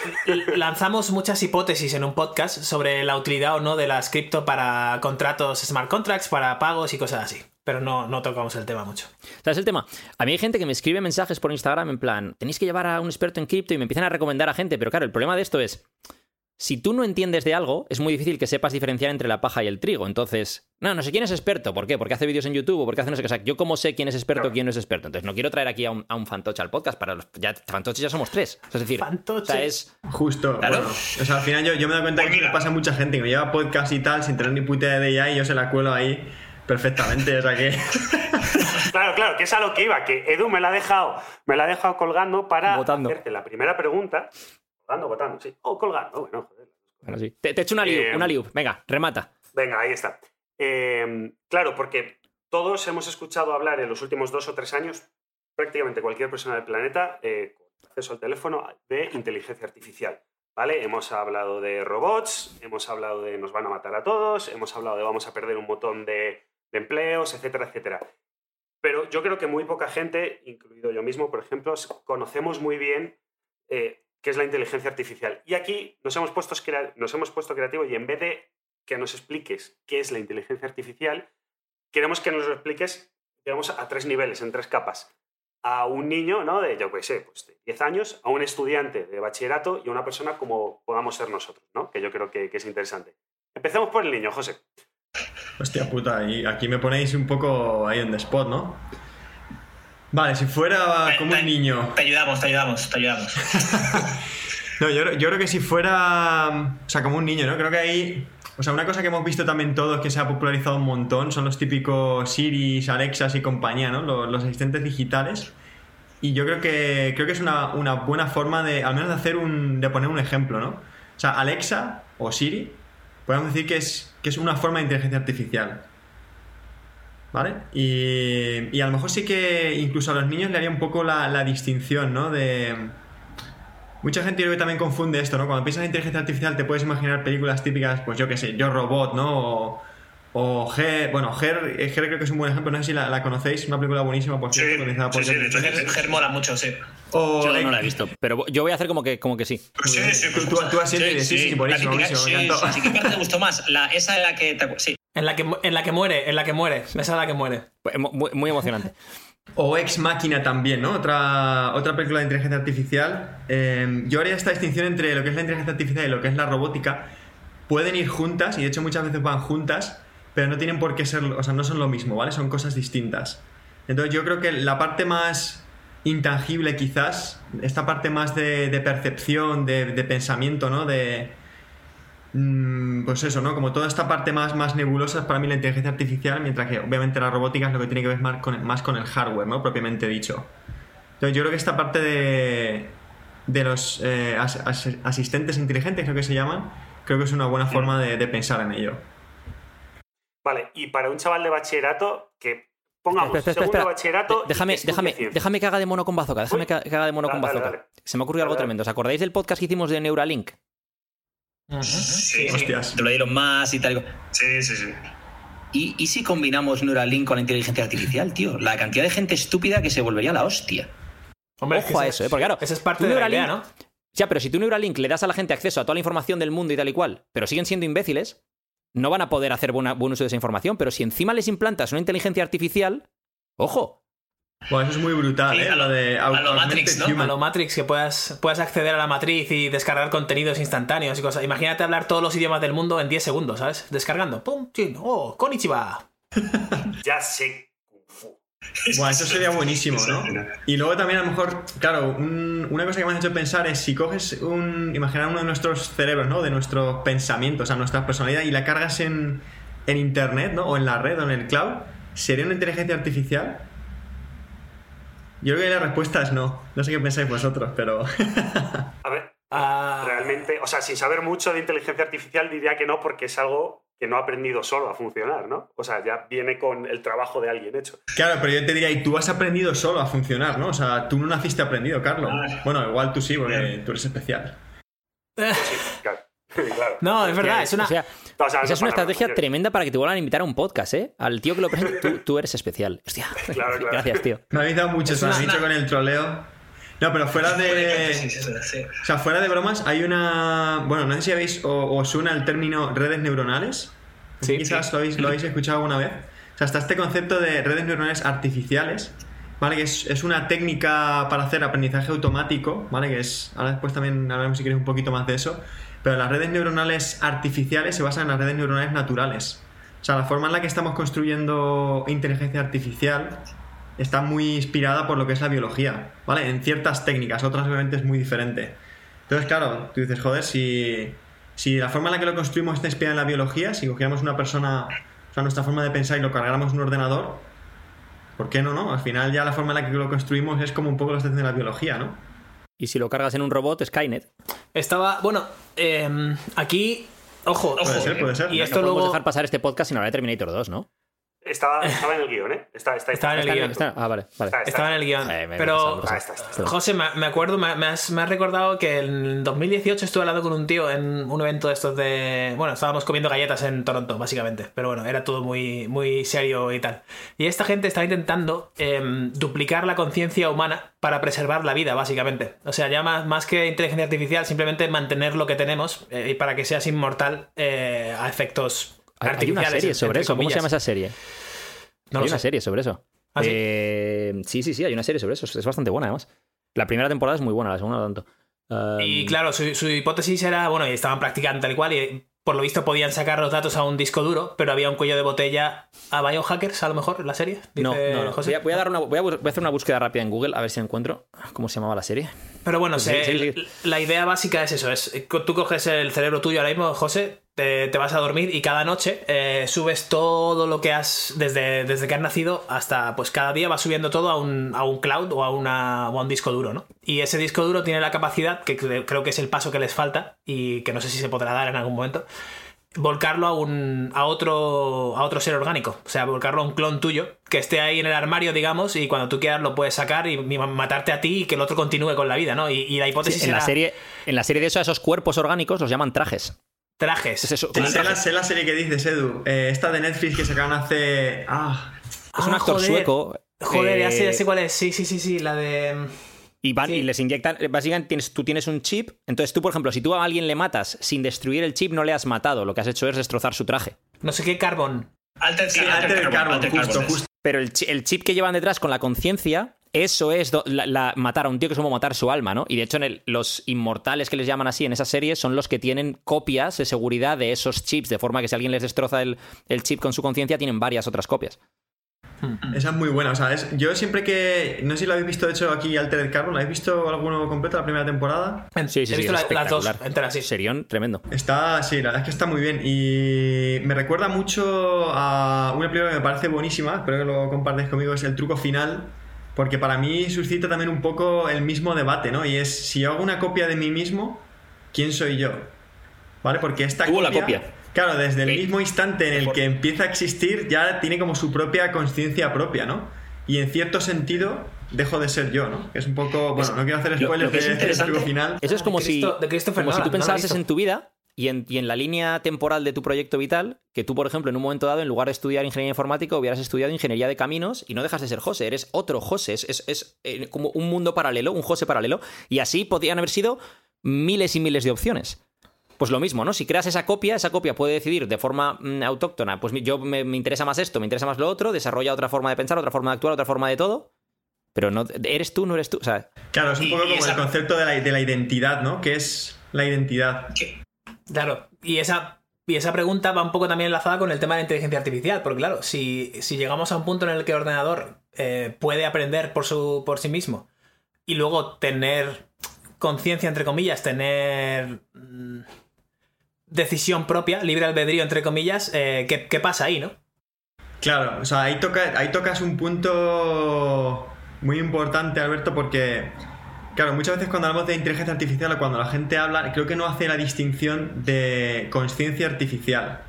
S3: lanzamos muchas hipótesis en un podcast sobre la utilidad o no de las cripto para contratos smart contracts, para pagos y cosas así pero no, no tocamos el tema mucho.
S2: ¿Sabes el tema? A mí hay gente que me escribe mensajes por Instagram en plan, tenéis que llevar a un experto en cripto y me empiezan a recomendar a gente, pero claro, el problema de esto es, si tú no entiendes de algo, es muy difícil que sepas diferenciar entre la paja y el trigo. Entonces, no, no sé quién es experto. ¿Por qué? Porque hace vídeos en YouTube o porque hace no sé qué. O sea, yo cómo sé quién es experto o quién no es experto. Entonces, no quiero traer aquí a un, a un fantoche al podcast. Para los, ya fantoches ya somos tres. Es decir,
S3: fantoche.
S2: es...
S4: Justo. Claro. o sea, al final yo, yo me doy cuenta que pasa mucha gente que me lleva podcast y tal sin tener ni puta idea de ella y yo se la cuelo ahí perfectamente. O sea que... [LAUGHS]
S1: claro, claro, que es a lo que iba. Que Edu me la ha dejado, me la ha dejado colgando para hacerte la primera pregunta. Votando, votando, sí. O oh, colgando. Bueno, joder.
S2: Te, te echo una liu, una liu. Venga, remata.
S1: Venga, ahí está. Em, claro, porque todos hemos escuchado hablar en los últimos dos o tres años, prácticamente cualquier persona del planeta, eh, con acceso al teléfono, de inteligencia artificial. ¿Vale? Hemos hablado de robots, hemos hablado de nos van a matar a todos, hemos hablado de vamos a perder un montón de, empleos, etcétera, etcétera. Pero yo creo que muy poca gente, incluido yo mismo, por ejemplo, conocemos muy bien eh, qué es la inteligencia artificial. Y aquí nos hemos, puesto, nos hemos puesto creativos y en vez de que nos expliques qué es la inteligencia artificial, queremos que nos lo expliques, digamos, a tres niveles, en tres capas. A un niño, ¿no? De, yo qué sé, pues de 10 años, a un estudiante de bachillerato y a una persona como podamos ser nosotros, ¿no? Que yo creo que es interesante. Empecemos por el niño, José.
S4: Hostia puta, y aquí me ponéis un poco ahí en the spot, ¿no? Vale, si fuera como un niño.
S6: Te ayudamos, te ayudamos, te ayudamos. [LAUGHS]
S4: no, yo, creo que si fuera. O sea, como un niño, ¿no? Creo que ahí. O sea, una cosa que hemos visto también todos que se ha popularizado un montón son los típicos Siris, Alexas y compañía, ¿no? Los, asistentes digitales. Y yo creo que creo que es una, una, buena forma de, al menos de hacer un, de poner un ejemplo, ¿no? O sea, Alexa o Siri, podemos decir que es, que es una forma de inteligencia artificial. ¿Vale? Y, a lo mejor sí que incluso a los niños le haría un poco la, distinción, ¿no? De... Mucha gente creo que también confunde esto, ¿no? Cuando piensas en inteligencia artificial te puedes imaginar películas típicas, pues yo qué sé, Yo Robot, ¿no? O Her, bueno, Her, Her, creo que es un buen ejemplo, no sé si la, conocéis, una película buenísima, por
S6: cierto, sí, por sí, sí, Her, mola mucho, sí.
S2: yo no la he visto, pero yo voy a hacer como que, como que sí.
S6: Sí, sí,
S4: tú, tú, tú sí, sí, sí, sí, buenísimo, buenísimo,
S6: me encantó. Sí, ¿qué parte te gustó más? La, esa de la que... Te, sí,
S3: en la, que, en la que muere, en la que muere. Esa es la que muere.
S2: Pues, muy, emocionante. [LAUGHS]
S4: O Ex Máquina también, ¿no? Otra, otra película de inteligencia artificial. Em, yo haría esta distinción entre lo que es la inteligencia artificial y lo que es la robótica. Pueden ir juntas, y de hecho muchas veces van juntas, pero no tienen por qué ser, o sea, no son lo mismo, ¿vale? Son cosas distintas. Entonces yo creo que la parte más intangible quizás, esta parte más de, percepción, de, de pensamiento, ¿no? De, Mm, pues eso, ¿no? Como toda esta parte más, más nebulosa es para mí la inteligencia artificial, mientras que obviamente la robótica es lo que tiene que ver más con, más con el hardware, ¿no? Propiamente dicho. Entonces yo creo que esta parte de, de los eh, asistentes inteligentes, creo que se llaman, creo que es una buena forma de, pensar en ello.
S1: Vale, y para un chaval de bachillerato, que Pongamos,
S2: Espera, espera,
S1: segundo bachillerato.
S2: Déjame, déjame, déjame que haga de mono con bazooka. Déjame
S1: Uy.
S2: que haga de mono con
S1: Dale,
S2: bazooka.
S1: dale.
S2: Se me ha ocurrido algo tremendo. ¿Os acordáis del podcast que hicimos de Neuralink?
S6: Sí,
S4: Hostias.
S6: Te lo dieron más y tal.
S7: Sí, sí, sí.
S6: ¿Y, ¿Y si combinamos Neuralink con la inteligencia artificial, tío? La cantidad de gente estúpida que se volvería la hostia.
S3: Hombre, es que
S2: Ojo a eso, ¿eh? Porque claro,
S3: Esa es parte de la
S2: Neuralink-
S3: idea, ¿no?
S2: Ya, pero si tú Neuralink le das a la gente acceso a toda la información del mundo y tal y cual, pero siguen siendo imbéciles, no van a poder hacer buena- buen uso de esa información. Pero si encima les implantas una inteligencia artificial, ojo,
S4: Bueno, eso es muy brutal,
S6: Sí,
S4: ¿eh?
S6: a lo-
S4: de
S6: a lo Matrix, ¿no?
S4: Human.
S3: A lo Matrix, que puedas, puedas acceder a la matriz y descargar contenidos instantáneos y cosas. Imagínate hablar todos los idiomas del mundo en 10 segundos, ¿sabes? Descargando. ¡Pum! chin, ¡Oh! ¡Konnichiwa! [LAUGHS]
S1: Ya sé. [LAUGHS]
S4: Bueno, eso sería buenísimo, ¿no? Y luego también a lo mejor, claro, un- una cosa que me has hecho pensar es si coges un. Imaginar uno de nuestros cerebros, ¿no? De nuestros pensamientos, a nuestra personalidad y la cargas en, en internet, ¿no? O en la red o en el cloud, ¿sería una inteligencia artificial? Yo creo que la respuesta es no. No sé qué pensáis vosotros, pero. [LAUGHS]
S1: A ver,
S3: Ah,
S1: realmente, o sea, sin saber mucho de inteligencia artificial diría que no porque es algo que no ha aprendido solo a funcionar, ¿no? O sea, ya viene con el trabajo de alguien hecho.
S4: Claro, pero yo te diría, y tú has aprendido solo a funcionar, ¿no? O sea, tú no naciste aprendido, Carlos.
S7: Ah.
S4: Bueno, igual tú sí, porque tú eres especial. [LAUGHS]
S1: Claro. [LAUGHS] claro.
S3: no, es verdad, es una.
S2: o sea,
S1: O sea,
S2: esa es una
S1: para
S2: estrategia tremenda para que te vuelvan a invitar a un podcast, ¿eh? Al tío que lo presenta, tú, tú eres especial. Hostia,
S1: Claro, claro. [LAUGHS]
S2: gracias, tío.
S4: Me habéis dado mucho, me has dicho con el troleo. No, pero fuera de.
S6: sí, sí, sí.
S4: O sea, fuera de bromas, hay una. Bueno, no sé si habéis o os suena el término redes neuronales.
S3: Sí,
S4: Quizás
S3: sí.
S4: Lo, habéis, lo habéis escuchado alguna vez. O sea, está este concepto de redes neuronales artificiales, ¿vale? Que es, es una técnica para hacer aprendizaje automático, ¿vale? Que es. Ahora después también hablaremos si queréis un poquito más de eso. Pero las redes neuronales artificiales se basan en las redes neuronales naturales. O sea, la forma en la que estamos construyendo inteligencia artificial está muy inspirada por lo que es la biología, ¿vale? En ciertas técnicas, otras obviamente es muy diferente. Entonces, claro, tú dices, joder, si, si la forma en la que lo construimos está inspirada en la biología, si cogiéramos una persona, o sea, nuestra forma de pensar y lo cargáramos en un ordenador, ¿por qué no, no? Al final ya la forma en la que lo construimos es como un poco la de la biología, ¿no?
S2: Y si lo cargas en un robot, Skynet.
S3: Estaba. Bueno, em, aquí. Ojo.
S4: Puede ser, puede ser.
S3: Y
S2: No
S3: esto
S2: podemos
S3: luego.
S2: dejar pasar este podcast sin hablar de Terminator 2, ¿no?
S1: Estaba, estaba en el guion, ¿eh? Está, está,
S3: Estaba en el guion.
S2: Está- Ah, vale, vale.
S1: Está-
S3: Estaba en el
S2: guion.
S3: Pero.
S1: Ah.
S3: José, me, me acuerdo, me, me has, me has recordado que en 2018 estuve hablando con un tío en un evento de estos de. Bueno, estábamos comiendo galletas en Toronto, básicamente. Pero bueno, era todo muy, muy serio y tal. Y esta gente estaba intentando em, duplicar la conciencia humana para preservar la vida, básicamente. O sea, ya más, más que inteligencia artificial, simplemente mantener lo que tenemos eh, y para que seas inmortal eh, a efectos
S2: Hay- una serie sobre eso. ¿Cómo se llama esa serie?
S3: No
S2: hay una
S3: sé.
S2: serie sobre eso.
S3: ¿Ah, sí?
S2: Eh, sí, sí, sí, hay una serie sobre eso. Es bastante buena, además. La primera temporada es muy buena, la segunda no tanto. Um,
S3: Y claro, su, su hipótesis era, bueno, y estaban practicando tal y cual, y por lo visto podían sacar los datos a un disco duro, pero había un cuello de botella a Biohackers, a lo mejor, la serie.
S2: no,
S3: dice
S2: no, no.
S3: José.
S2: Voy a, voy a dar una, voy a bu- voy a hacer una búsqueda rápida en Google a ver si encuentro cómo se llamaba la serie.
S3: Pero bueno,
S2: Pues
S3: se-
S2: sí, sí, sí.
S3: la idea básica es eso, es eh, tú coges el cerebro tuyo ahora mismo, José, te, te vas a dormir y cada noche eh, subes todo lo que has, desde, desde que has nacido hasta, pues cada día vas subiendo todo a un, a un cloud o a, una, o a un disco duro, ¿no? Y ese disco duro tiene la capacidad, que cre- creo que es el paso que les falta y que no sé si se podrá dar en algún momento, volcarlo a un a otro a otro ser orgánico, o sea, volcarlo a un clon tuyo que esté ahí en el armario, digamos, y cuando tú quieras lo puedes sacar y, matarte a ti y que el otro continúe con la vida, ¿no? Y, y la hipótesis
S2: en, la serie, en la serie de eso, a esos cuerpos orgánicos los llaman trajes.
S3: Trajes.
S2: Es eso,
S4: sé, la,
S2: traje.
S4: sé la serie que dices, Edu. Eh, esta de Netflix que sacaron hace. Ah,
S2: Es un
S3: Ah,
S2: actor
S3: joder.
S2: sueco.
S3: Joder, ya sé, ya
S2: eh,
S3: sé cuál es. Sí, sí, sí, sí, la de
S2: Y van
S3: Sí.
S2: y les inyectan. Básicamente tienes, tú tienes un chip. Entonces tú, por ejemplo, si tú a alguien le matas sin destruir el chip, no le has matado. Lo que has hecho es destrozar su traje.
S3: no sé qué carbón.
S6: Alter, sí, Alter
S4: Alter
S6: Carbon,
S4: Carbon,
S6: Alter
S4: justo,
S6: Carbon
S4: justo.
S2: Pero el chip que llevan detrás con la conciencia, eso es do- la, la- matar a un tío que es como matar su alma, ¿no? Y de hecho, en el- los inmortales que les llaman así en esa serie son los que tienen copias de seguridad de esos chips, de forma que si alguien les destroza el, el chip con su conciencia, tienen varias otras copias.
S4: Esa es muy buena. O sea, es- yo siempre que. No sé si lo habéis visto, de hecho, aquí Altered Carbon. ¿Lo habéis visto alguno completo la primera temporada?
S2: Sí, sí,
S3: He visto la- las dos
S2: espectacular.
S3: enteras, sí.
S2: Serión, tremendo.
S4: Está, sí, la verdad es que está muy bien. Y me recuerda mucho a una película que me parece buenísima, espero que lo compartáis conmigo, es El Truco Final. Porque para mí suscita también un poco el mismo debate, ¿no? Y es, si yo hago una copia de mí mismo, ¿quién soy yo? ¿Vale? Porque esta
S2: Hubo la copia.
S4: Claro, desde el
S2: Eh,
S4: mismo instante en el que empieza a existir, ya tiene como su propia conciencia propia, ¿no? Y en cierto sentido, dejo de ser yo, ¿no? Que es un poco. Bueno, no quiero hacer
S2: lo-
S4: spoilers
S2: lo que es
S4: de- del final.
S2: Eso es como
S3: de
S2: si,
S3: Cristo- de Christopher
S2: como si tú
S3: lo
S2: pensases en tu vida y en, y en la línea temporal de tu proyecto vital, que tú, por ejemplo, en un momento dado, en lugar de estudiar ingeniería informática, hubieras estudiado ingeniería de caminos y no dejas de ser José, eres otro José, es, es- es, eh, como un mundo paralelo, un José paralelo, y así podrían haber sido miles y miles de opciones. Pues lo mismo, ¿no? Si creas esa copia, esa copia puede decidir de forma mm, autóctona, pues yo me, me interesa más esto, me interesa más lo otro, desarrolla otra forma de pensar, otra forma de actuar, otra forma de todo, pero no eres tú, no eres tú, o sea,
S4: Claro, es un
S6: Y-
S4: poco como
S6: esa-
S4: el concepto de la, de la identidad, ¿no? Que es la identidad.
S3: Claro, y esa, y esa pregunta va un poco también enlazada con el tema de la inteligencia artificial, porque claro, si, si llegamos a un punto en el que el ordenador eh, puede aprender por, su, por sí mismo y luego tener conciencia, entre comillas, tener mm, decisión propia, libre albedrío, entre comillas, eh, ¿qué, qué pasa ahí, no?
S4: Claro, o sea, ahí, toca, ahí tocas un punto muy importante, Alberto, porque, claro, muchas veces cuando hablamos de inteligencia artificial o cuando la gente habla, creo que no hace la distinción de conciencia artificial.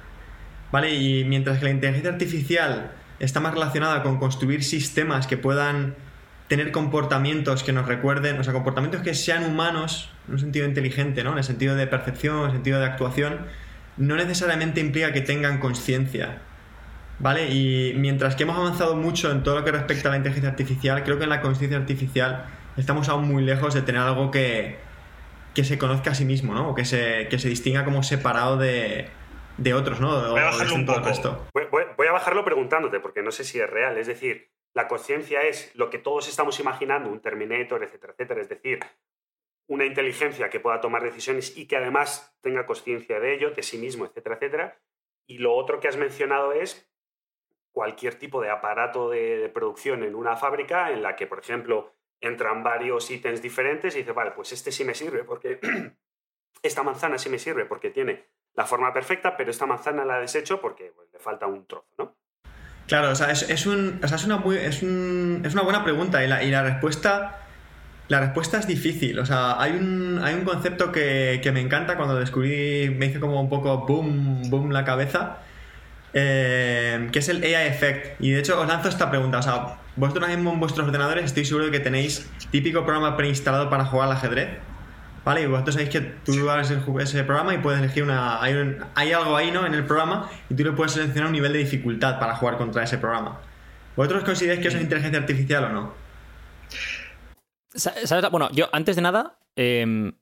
S4: ¿Vale? Y mientras que la inteligencia artificial está más relacionada con construir sistemas que puedan tener comportamientos que nos recuerden, o sea, comportamientos que sean humanos, en un sentido inteligente, ¿no? En el sentido de percepción, en el sentido de actuación, no necesariamente implica que tengan conciencia. ¿Vale? Y mientras que hemos avanzado mucho en todo lo que respecta a la inteligencia artificial, creo que en la conciencia artificial estamos aún muy lejos de tener algo que, que se conozca a sí mismo, ¿no? O que se, que se distinga como separado de, de otros, ¿no?
S7: Voy a bajarlo un
S4: distinto del
S7: poco.
S4: resto.
S1: Voy, voy- voy a bajarlo preguntándote, porque no sé si es real. Es decir, la conciencia es lo que todos estamos imaginando, un Terminator, etcétera, etcétera. Es decir, una inteligencia que pueda tomar decisiones y que además tenga conciencia de ello, de sí mismo, etcétera, etcétera. Y lo otro que has mencionado es cualquier tipo de aparato de, de producción en una fábrica en la que, por ejemplo, entran varios ítems diferentes y dices, vale, pues este sí me sirve porque [CLEARS THROAT] esta manzana sí me sirve porque tiene la forma perfecta, pero esta manzana la desecho porque pues, le falta un trozo, ¿no?
S4: Claro, o sea, es, es un, o sea, es, una muy- es, un- es una buena pregunta y la, y la respuesta la respuesta es difícil. O sea, hay un, hay un concepto que, que me encanta cuando descubrí, me hizo como un poco boom, boom la cabeza, eh, que es el AI Effect. Y de hecho os lanzo esta pregunta. O sea, vosotros ahora mismo en vuestros ordenadores estoy seguro de que tenéis típico programa preinstalado para jugar al ajedrez. ¿Vale? Y vosotros sabéis que tú abres ese programa y puedes elegir una. Hay, un- hay algo ahí, ¿no? En el programa y tú le puedes seleccionar un nivel de dificultad para jugar contra ese programa. ¿Vosotros consideráis que eso es inteligencia artificial o no?
S2: Bueno, yo antes de nada, eh,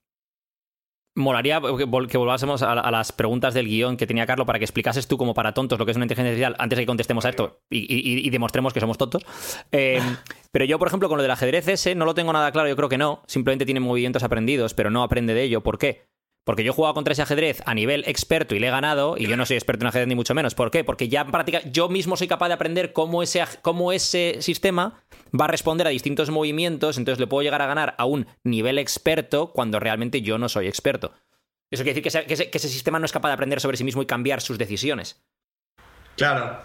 S2: molaría que vol- que volvásemos a, a las preguntas del guion que tenía Carlos para que explicases tú como para tontos lo que es una inteligencia artificial antes de que contestemos a esto y, y- y demostremos que somos tontos. Eh, [LAUGHS] pero yo, por ejemplo, con lo del ajedrez ese no lo tengo nada claro, yo creo que no. Simplemente tiene movimientos aprendidos, pero no aprende de ello. ¿Por qué? Porque yo he jugado contra ese ajedrez a nivel experto y le he ganado, y yo no soy experto en ajedrez ni mucho menos. ¿Por qué? Porque ya práctica, yo mismo soy capaz de aprender cómo ese, cómo ese sistema va a responder a distintos movimientos, entonces le puedo llegar a ganar a un nivel experto cuando realmente yo no soy experto. Eso quiere decir que ese- que ese sistema no es capaz de aprender sobre sí mismo y cambiar sus decisiones.
S4: Claro.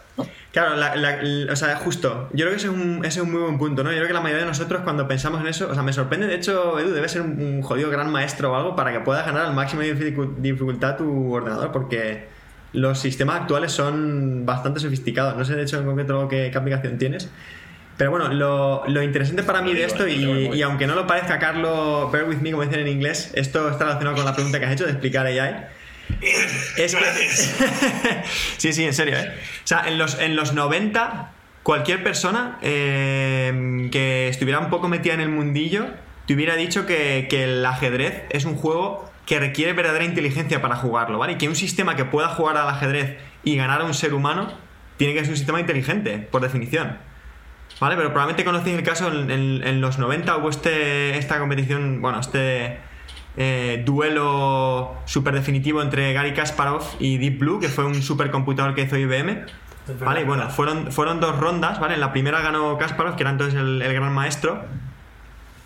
S4: Claro, la- la- o sea, justo. Yo creo que ese es, un, ese es un muy buen punto, ¿no? Yo creo que la mayoría de nosotros cuando pensamos en eso, o sea, me sorprende, de hecho, Edu, debe ser un, un jodido gran maestro o algo para que puedas ganar al máximo de dificu- dificultad tu ordenador, porque los sistemas actuales son bastante sofisticados. No sé, de hecho, en concreto qué, qué aplicación tienes. Pero bueno, lo, lo interesante para mí de esto, y, y aunque no lo parezca, Carlos, bear with me, como dicen en inglés, esto está relacionado con la pregunta que has hecho de explicar AI. [LAUGHS] Es que... [LAUGHS] sí, sí, en serio, ¿eh? O sea, en los, en los 90, cualquier persona eh, que estuviera un poco metida en el mundillo te hubiera dicho que, que el ajedrez es un juego que requiere verdadera inteligencia para jugarlo, ¿vale? Y que un sistema que pueda jugar al ajedrez y ganar a un ser humano tiene que ser un sistema inteligente, por definición. ¿Vale? Pero probablemente conocéis el caso en, en- en los 90 hubo este, esta competición, bueno, este eh, duelo súper definitivo entre Gary Kasparov y Deep Blue, que fue un supercomputador que hizo IBM. Vale, y bueno, fueron, fueron dos rondas, ¿vale? En la primera ganó Kasparov, que era entonces el, el gran maestro.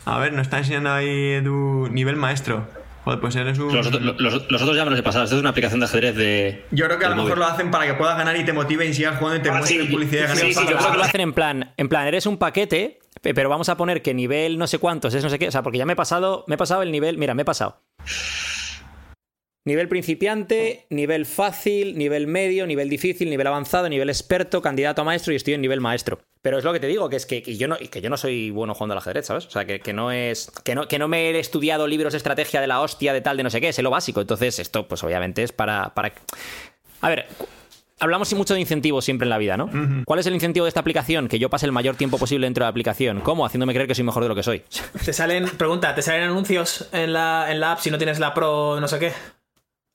S4: A ver, nos está enseñando ahí Edu nivel maestro. Joder, pues eres un...
S6: Los, otros- los- los otros ya me los he pasado. Esto es una aplicación de ajedrez de.
S4: Yo creo que a lo mejor
S6: móvil.
S4: lo hacen para que puedas ganar y te motive y sigas jugando y te
S6: Ah,
S4: muestren
S6: sí,
S4: publicidad. y ganes
S2: Sí, sí, yo creo que lo hacen en plan, en plan, eres un paquete, pero vamos a poner que nivel no sé cuántos es no sé qué, o sea, porque ya me he pasado, me he pasado el nivel, mira, me he pasado. Nivel principiante, nivel fácil, nivel medio, nivel difícil, nivel avanzado, nivel experto, candidato a maestro y estoy en nivel maestro. Pero es lo que te digo, que es que, yo, no, que yo no soy bueno jugando al ajedrez, ¿sabes? O sea, que, no es. Que no, que no me he estudiado libros de estrategia de la hostia, de tal, de no sé qué, sé lo básico. Entonces, esto, pues obviamente es para. para... A ver, hablamos mucho de incentivos siempre en la vida, ¿no? ¿Cuál es el incentivo de esta aplicación? Que yo pase el mayor tiempo posible dentro de la aplicación. ¿Cómo? Haciéndome creer que soy mejor de lo que soy.
S3: Te salen, pregunta, ¿te salen anuncios en la, en la app si no tienes la Pro no sé qué?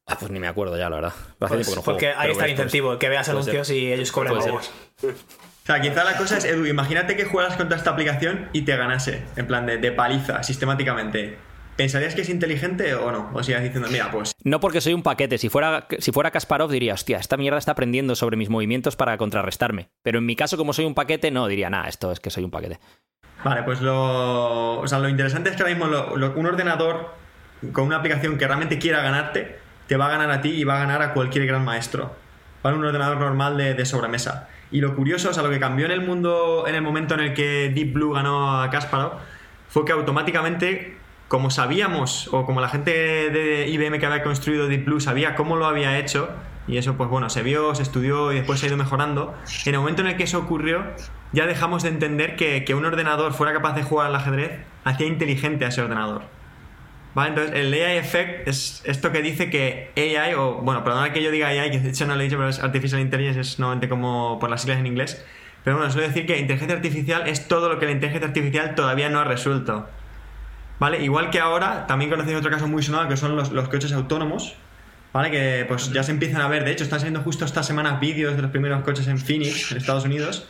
S2: Ah, pues ni me acuerdo ya, la verdad.
S3: Pues, porque ahí está el incentivo, que veas anuncios y ellos cobran huevos.
S4: O sea, quizá la cosa es, Edu, imagínate que juegas contra esta aplicación y te ganase, en plan de, de paliza, sistemáticamente. ¿Pensarías que es inteligente o no? O sigas diciendo, mira, pues.
S2: No porque soy un paquete. Si fuera, si fuera Kasparov, diría, hostia, esta mierda está aprendiendo sobre mis movimientos para contrarrestarme. Pero en mi caso, como soy un paquete, no, diría, nada, esto es que soy un paquete.
S4: Vale, pues lo. O sea, lo interesante es que ahora mismo un ordenador con una aplicación que realmente quiera ganarte te va a ganar a ti y va a ganar a cualquier gran maestro. para Un ordenador normal de, sobremesa. Y lo curioso, o sea, lo que cambió en el mundo en el momento en el que Deep Blue ganó a Kasparov fue que automáticamente, como sabíamos, o como la gente de IBM que había construido Deep Blue sabía cómo lo había hecho, y eso pues bueno, se vio, se estudió y después se ha ido mejorando, en el momento en el que eso ocurrió, ya dejamos de entender que, que un ordenador fuera capaz de jugar al ajedrez hacía inteligente a ese ordenador. Entonces, el AI Effect es esto que dice que AI, o bueno, perdona que yo diga AI, que de hecho no lo he dicho, pero es Artificial Intelligence, es nuevamente como por las siglas en inglés. Pero bueno, suele decir que inteligencia artificial es todo lo que la inteligencia artificial todavía no ha resuelto. ¿Vale? Igual que ahora, también conocéis otro caso muy sonado que son los, los coches autónomos. ¿Vale? Que pues ya se empiezan a ver, de hecho, están saliendo justo estas semanas vídeos de los primeros coches en Phoenix, en Estados Unidos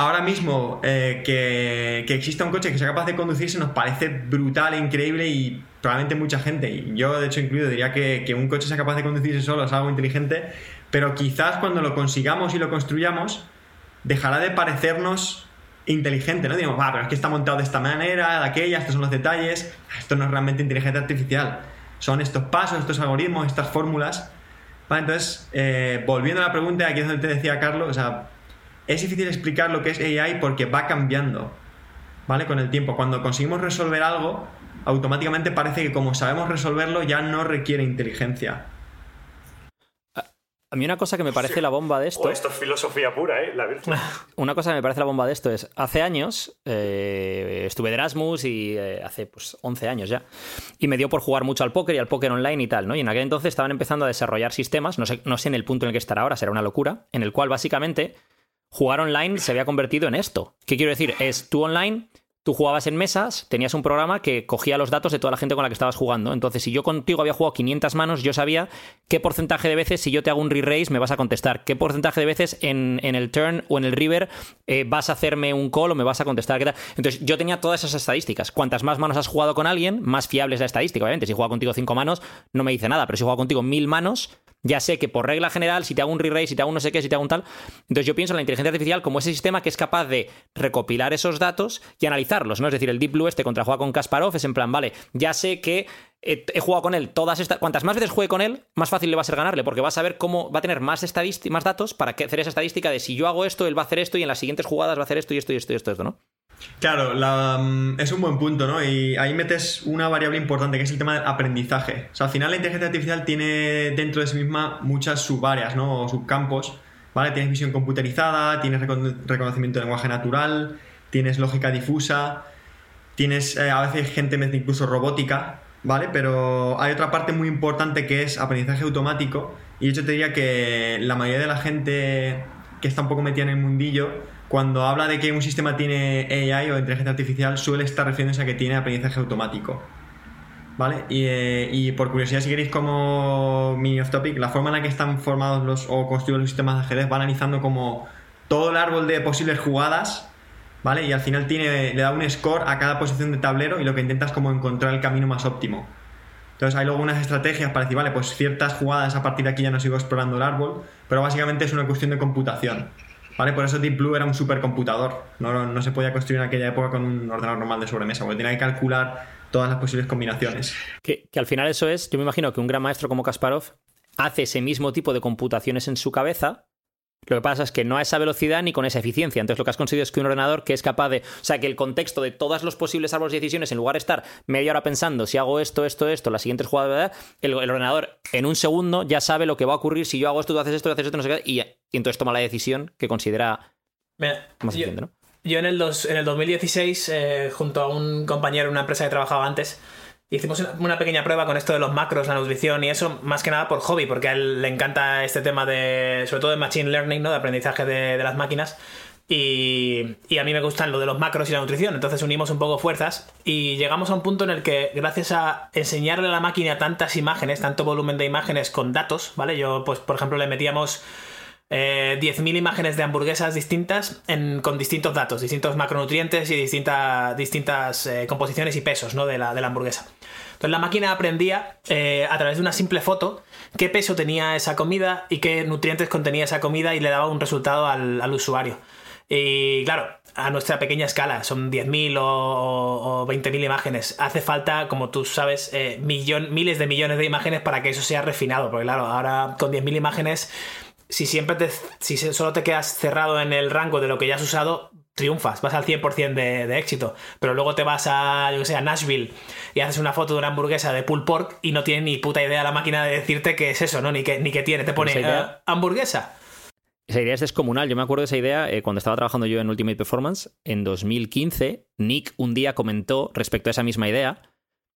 S4: ahora mismo eh, que, que, exista un coche que sea capaz de conducirse nos parece brutal, increíble y probablemente mucha gente, y yo de hecho incluido, diría que, que un coche sea capaz de conducirse solo es algo inteligente, pero quizás cuando lo consigamos y lo construyamos, dejará de parecernos inteligente, ¿no? Digamos, va, pero es que está montado de esta manera, de aquella, estos son los detalles, esto no es realmente inteligencia artificial, son estos pasos, estos algoritmos, estas fórmulas. Entonces, eh, volviendo a la pregunta, aquí es donde te decía Carlos, o sea, es difícil explicar lo que es AI porque va cambiando, ¿vale? Con el tiempo. Cuando conseguimos resolver algo, automáticamente parece que como sabemos resolverlo ya no requiere inteligencia.
S2: A mí una cosa que me parece la bomba de esto...
S7: esto es filosofía pura, ¿eh? La [LAUGHS]
S2: una cosa que me parece la bomba de esto es, hace años eh, estuve de Erasmus y eh, hace pues 11 años ya, y me dio por jugar mucho al póker y al póker online y tal, ¿no? Y en aquel entonces estaban empezando a desarrollar sistemas, no sé, no sé en el punto en el que estará ahora, será una locura, en el cual básicamente jugar online se había convertido en esto. ¿Qué quiero decir? Es tú online, tú jugabas en mesas, tenías un programa que cogía los datos de toda la gente con la que estabas jugando. Entonces, si yo contigo había jugado 500 manos, yo sabía qué porcentaje de veces, si yo te hago un re-race, me vas a contestar. Qué porcentaje de veces en, el turn o en el river eh, vas a hacerme un call o me vas a contestar. Entonces, yo tenía todas esas estadísticas. Cuantas más manos has jugado con alguien, más fiable es la estadística. Obviamente, si juego contigo 5 manos, no me dice nada. Pero si juego contigo 1000 manos, ya sé que por regla general, si te hago un re-race, si te hago un no sé qué, si te hago un tal. Entonces yo pienso en la inteligencia artificial como ese sistema que es capaz de recopilar esos datos y analizarlos, ¿no? Es decir, el Deep Blue este contra juega con Kasparov es en plan, vale, ya sé que he, jugado con él todas estas. Cuantas más veces juegue con él, más fácil le va a ser ganarle, porque va a saber cómo va a tener más, más datos para hacer esa estadística de si yo hago esto, él va a hacer esto y en las siguientes jugadas va a hacer esto y esto y esto y esto, esto ¿no?
S4: Claro, mm, es un buen punto, ¿no? Y ahí metes una variable importante que es el tema del aprendizaje. O sea, al final la inteligencia artificial tiene dentro de sí misma muchas subáreas, ¿no? O subcampos, ¿vale? Tienes visión computerizada, tienes reconocimiento de lenguaje natural, tienes lógica difusa, tienes eh, a veces gente incluso robótica, ¿vale? Pero hay otra parte muy importante que es aprendizaje automático. Y hecho te diría que la mayoría de la gente que está un poco metida en el mundillo cuando habla de que un sistema tiene AI o inteligencia artificial, suele estar refiriéndose a que tiene aprendizaje automático. ¿Vale? Y, eh, por curiosidad, si queréis como mini off topic, la forma en la que están formados los o construidos los sistemas de ajedrez va analizando como todo el árbol de posibles jugadas, ¿vale? Y al final le da un score a cada posición de tablero y lo que intenta es como encontrar el camino más óptimo. Entonces hay luego unas estrategias para decir, vale, pues ciertas jugadas a partir de aquí ya no sigo explorando el árbol, pero básicamente es una cuestión de computación. Por eso Deep Blue era un supercomputador. No, no se podía construir en aquella época con un ordenador normal de sobremesa, porque tenía que calcular todas las posibles combinaciones.
S2: Que, al final eso es, yo me imagino que un gran maestro como Kasparov hace ese mismo tipo de computaciones en su cabeza, Lo que pasa es que no a esa velocidad ni con esa eficiencia. Entonces lo que has conseguido es que un ordenador que es capaz de... O sea, que el contexto de todos los posibles árboles de decisiones, en lugar de estar media hora pensando si hago esto, esto, esto, las siguientes jugadas, el, el ordenador en un segundo ya sabe lo que va a ocurrir si yo hago esto, tú haces esto, tú haces esto, no sé qué, y, y entonces toma la decisión que considera
S3: Mira,
S2: más
S3: yo,
S2: eficiente, ¿no?
S3: yo en el, dos- en el 2016, eh, junto a un compañero en una empresa que trabajaba antes, hicimos una, pequeña prueba con esto de los macros, la nutrición y eso, más que nada por hobby, porque a él le encanta este tema de, sobre todo de machine learning, ¿no? de aprendizaje de, de las máquinas. Y, y a mí me gustan lo de los macros y la nutrición, entonces unimos un poco fuerzas y llegamos a un punto en el que gracias a enseñarle a la máquina tantas imágenes, tanto volumen de imágenes con datos, ¿vale? Yo, pues, por ejemplo, le metíamos eh, 10.000 imágenes de hamburguesas distintas con distintos datos, distintos macronutrientes y distinta- distintas eh, composiciones y pesos ¿no? de, la, de la hamburguesa. Entonces la máquina aprendía eh, a través de una simple foto qué peso tenía esa comida y qué nutrientes contenía esa comida y le daba un resultado al, al usuario. Y claro, a nuestra pequeña escala, son 10.000 o, o 20.000 imágenes. Hace falta, como tú sabes, eh, millón- miles de millones de imágenes para que eso sea refinado. Porque claro, ahora con 10.000 imágenes si siempre te, si solo te quedas cerrado en el rango de lo que ya has usado, triunfas, vas al 100% de, de éxito. Pero luego te vas a, yo que sé, a Nashville y haces una foto de una hamburguesa de pulled pork y no tiene ni puta idea la máquina de decirte qué es eso, ¿no? Ni qué, ni qué tiene. Te pone eh, hamburguesa.
S2: Esa idea es descomunal. Yo me acuerdo de esa idea eh, cuando estaba trabajando yo en Ultimate Performance. En 2015, Nick un día comentó respecto a esa misma idea,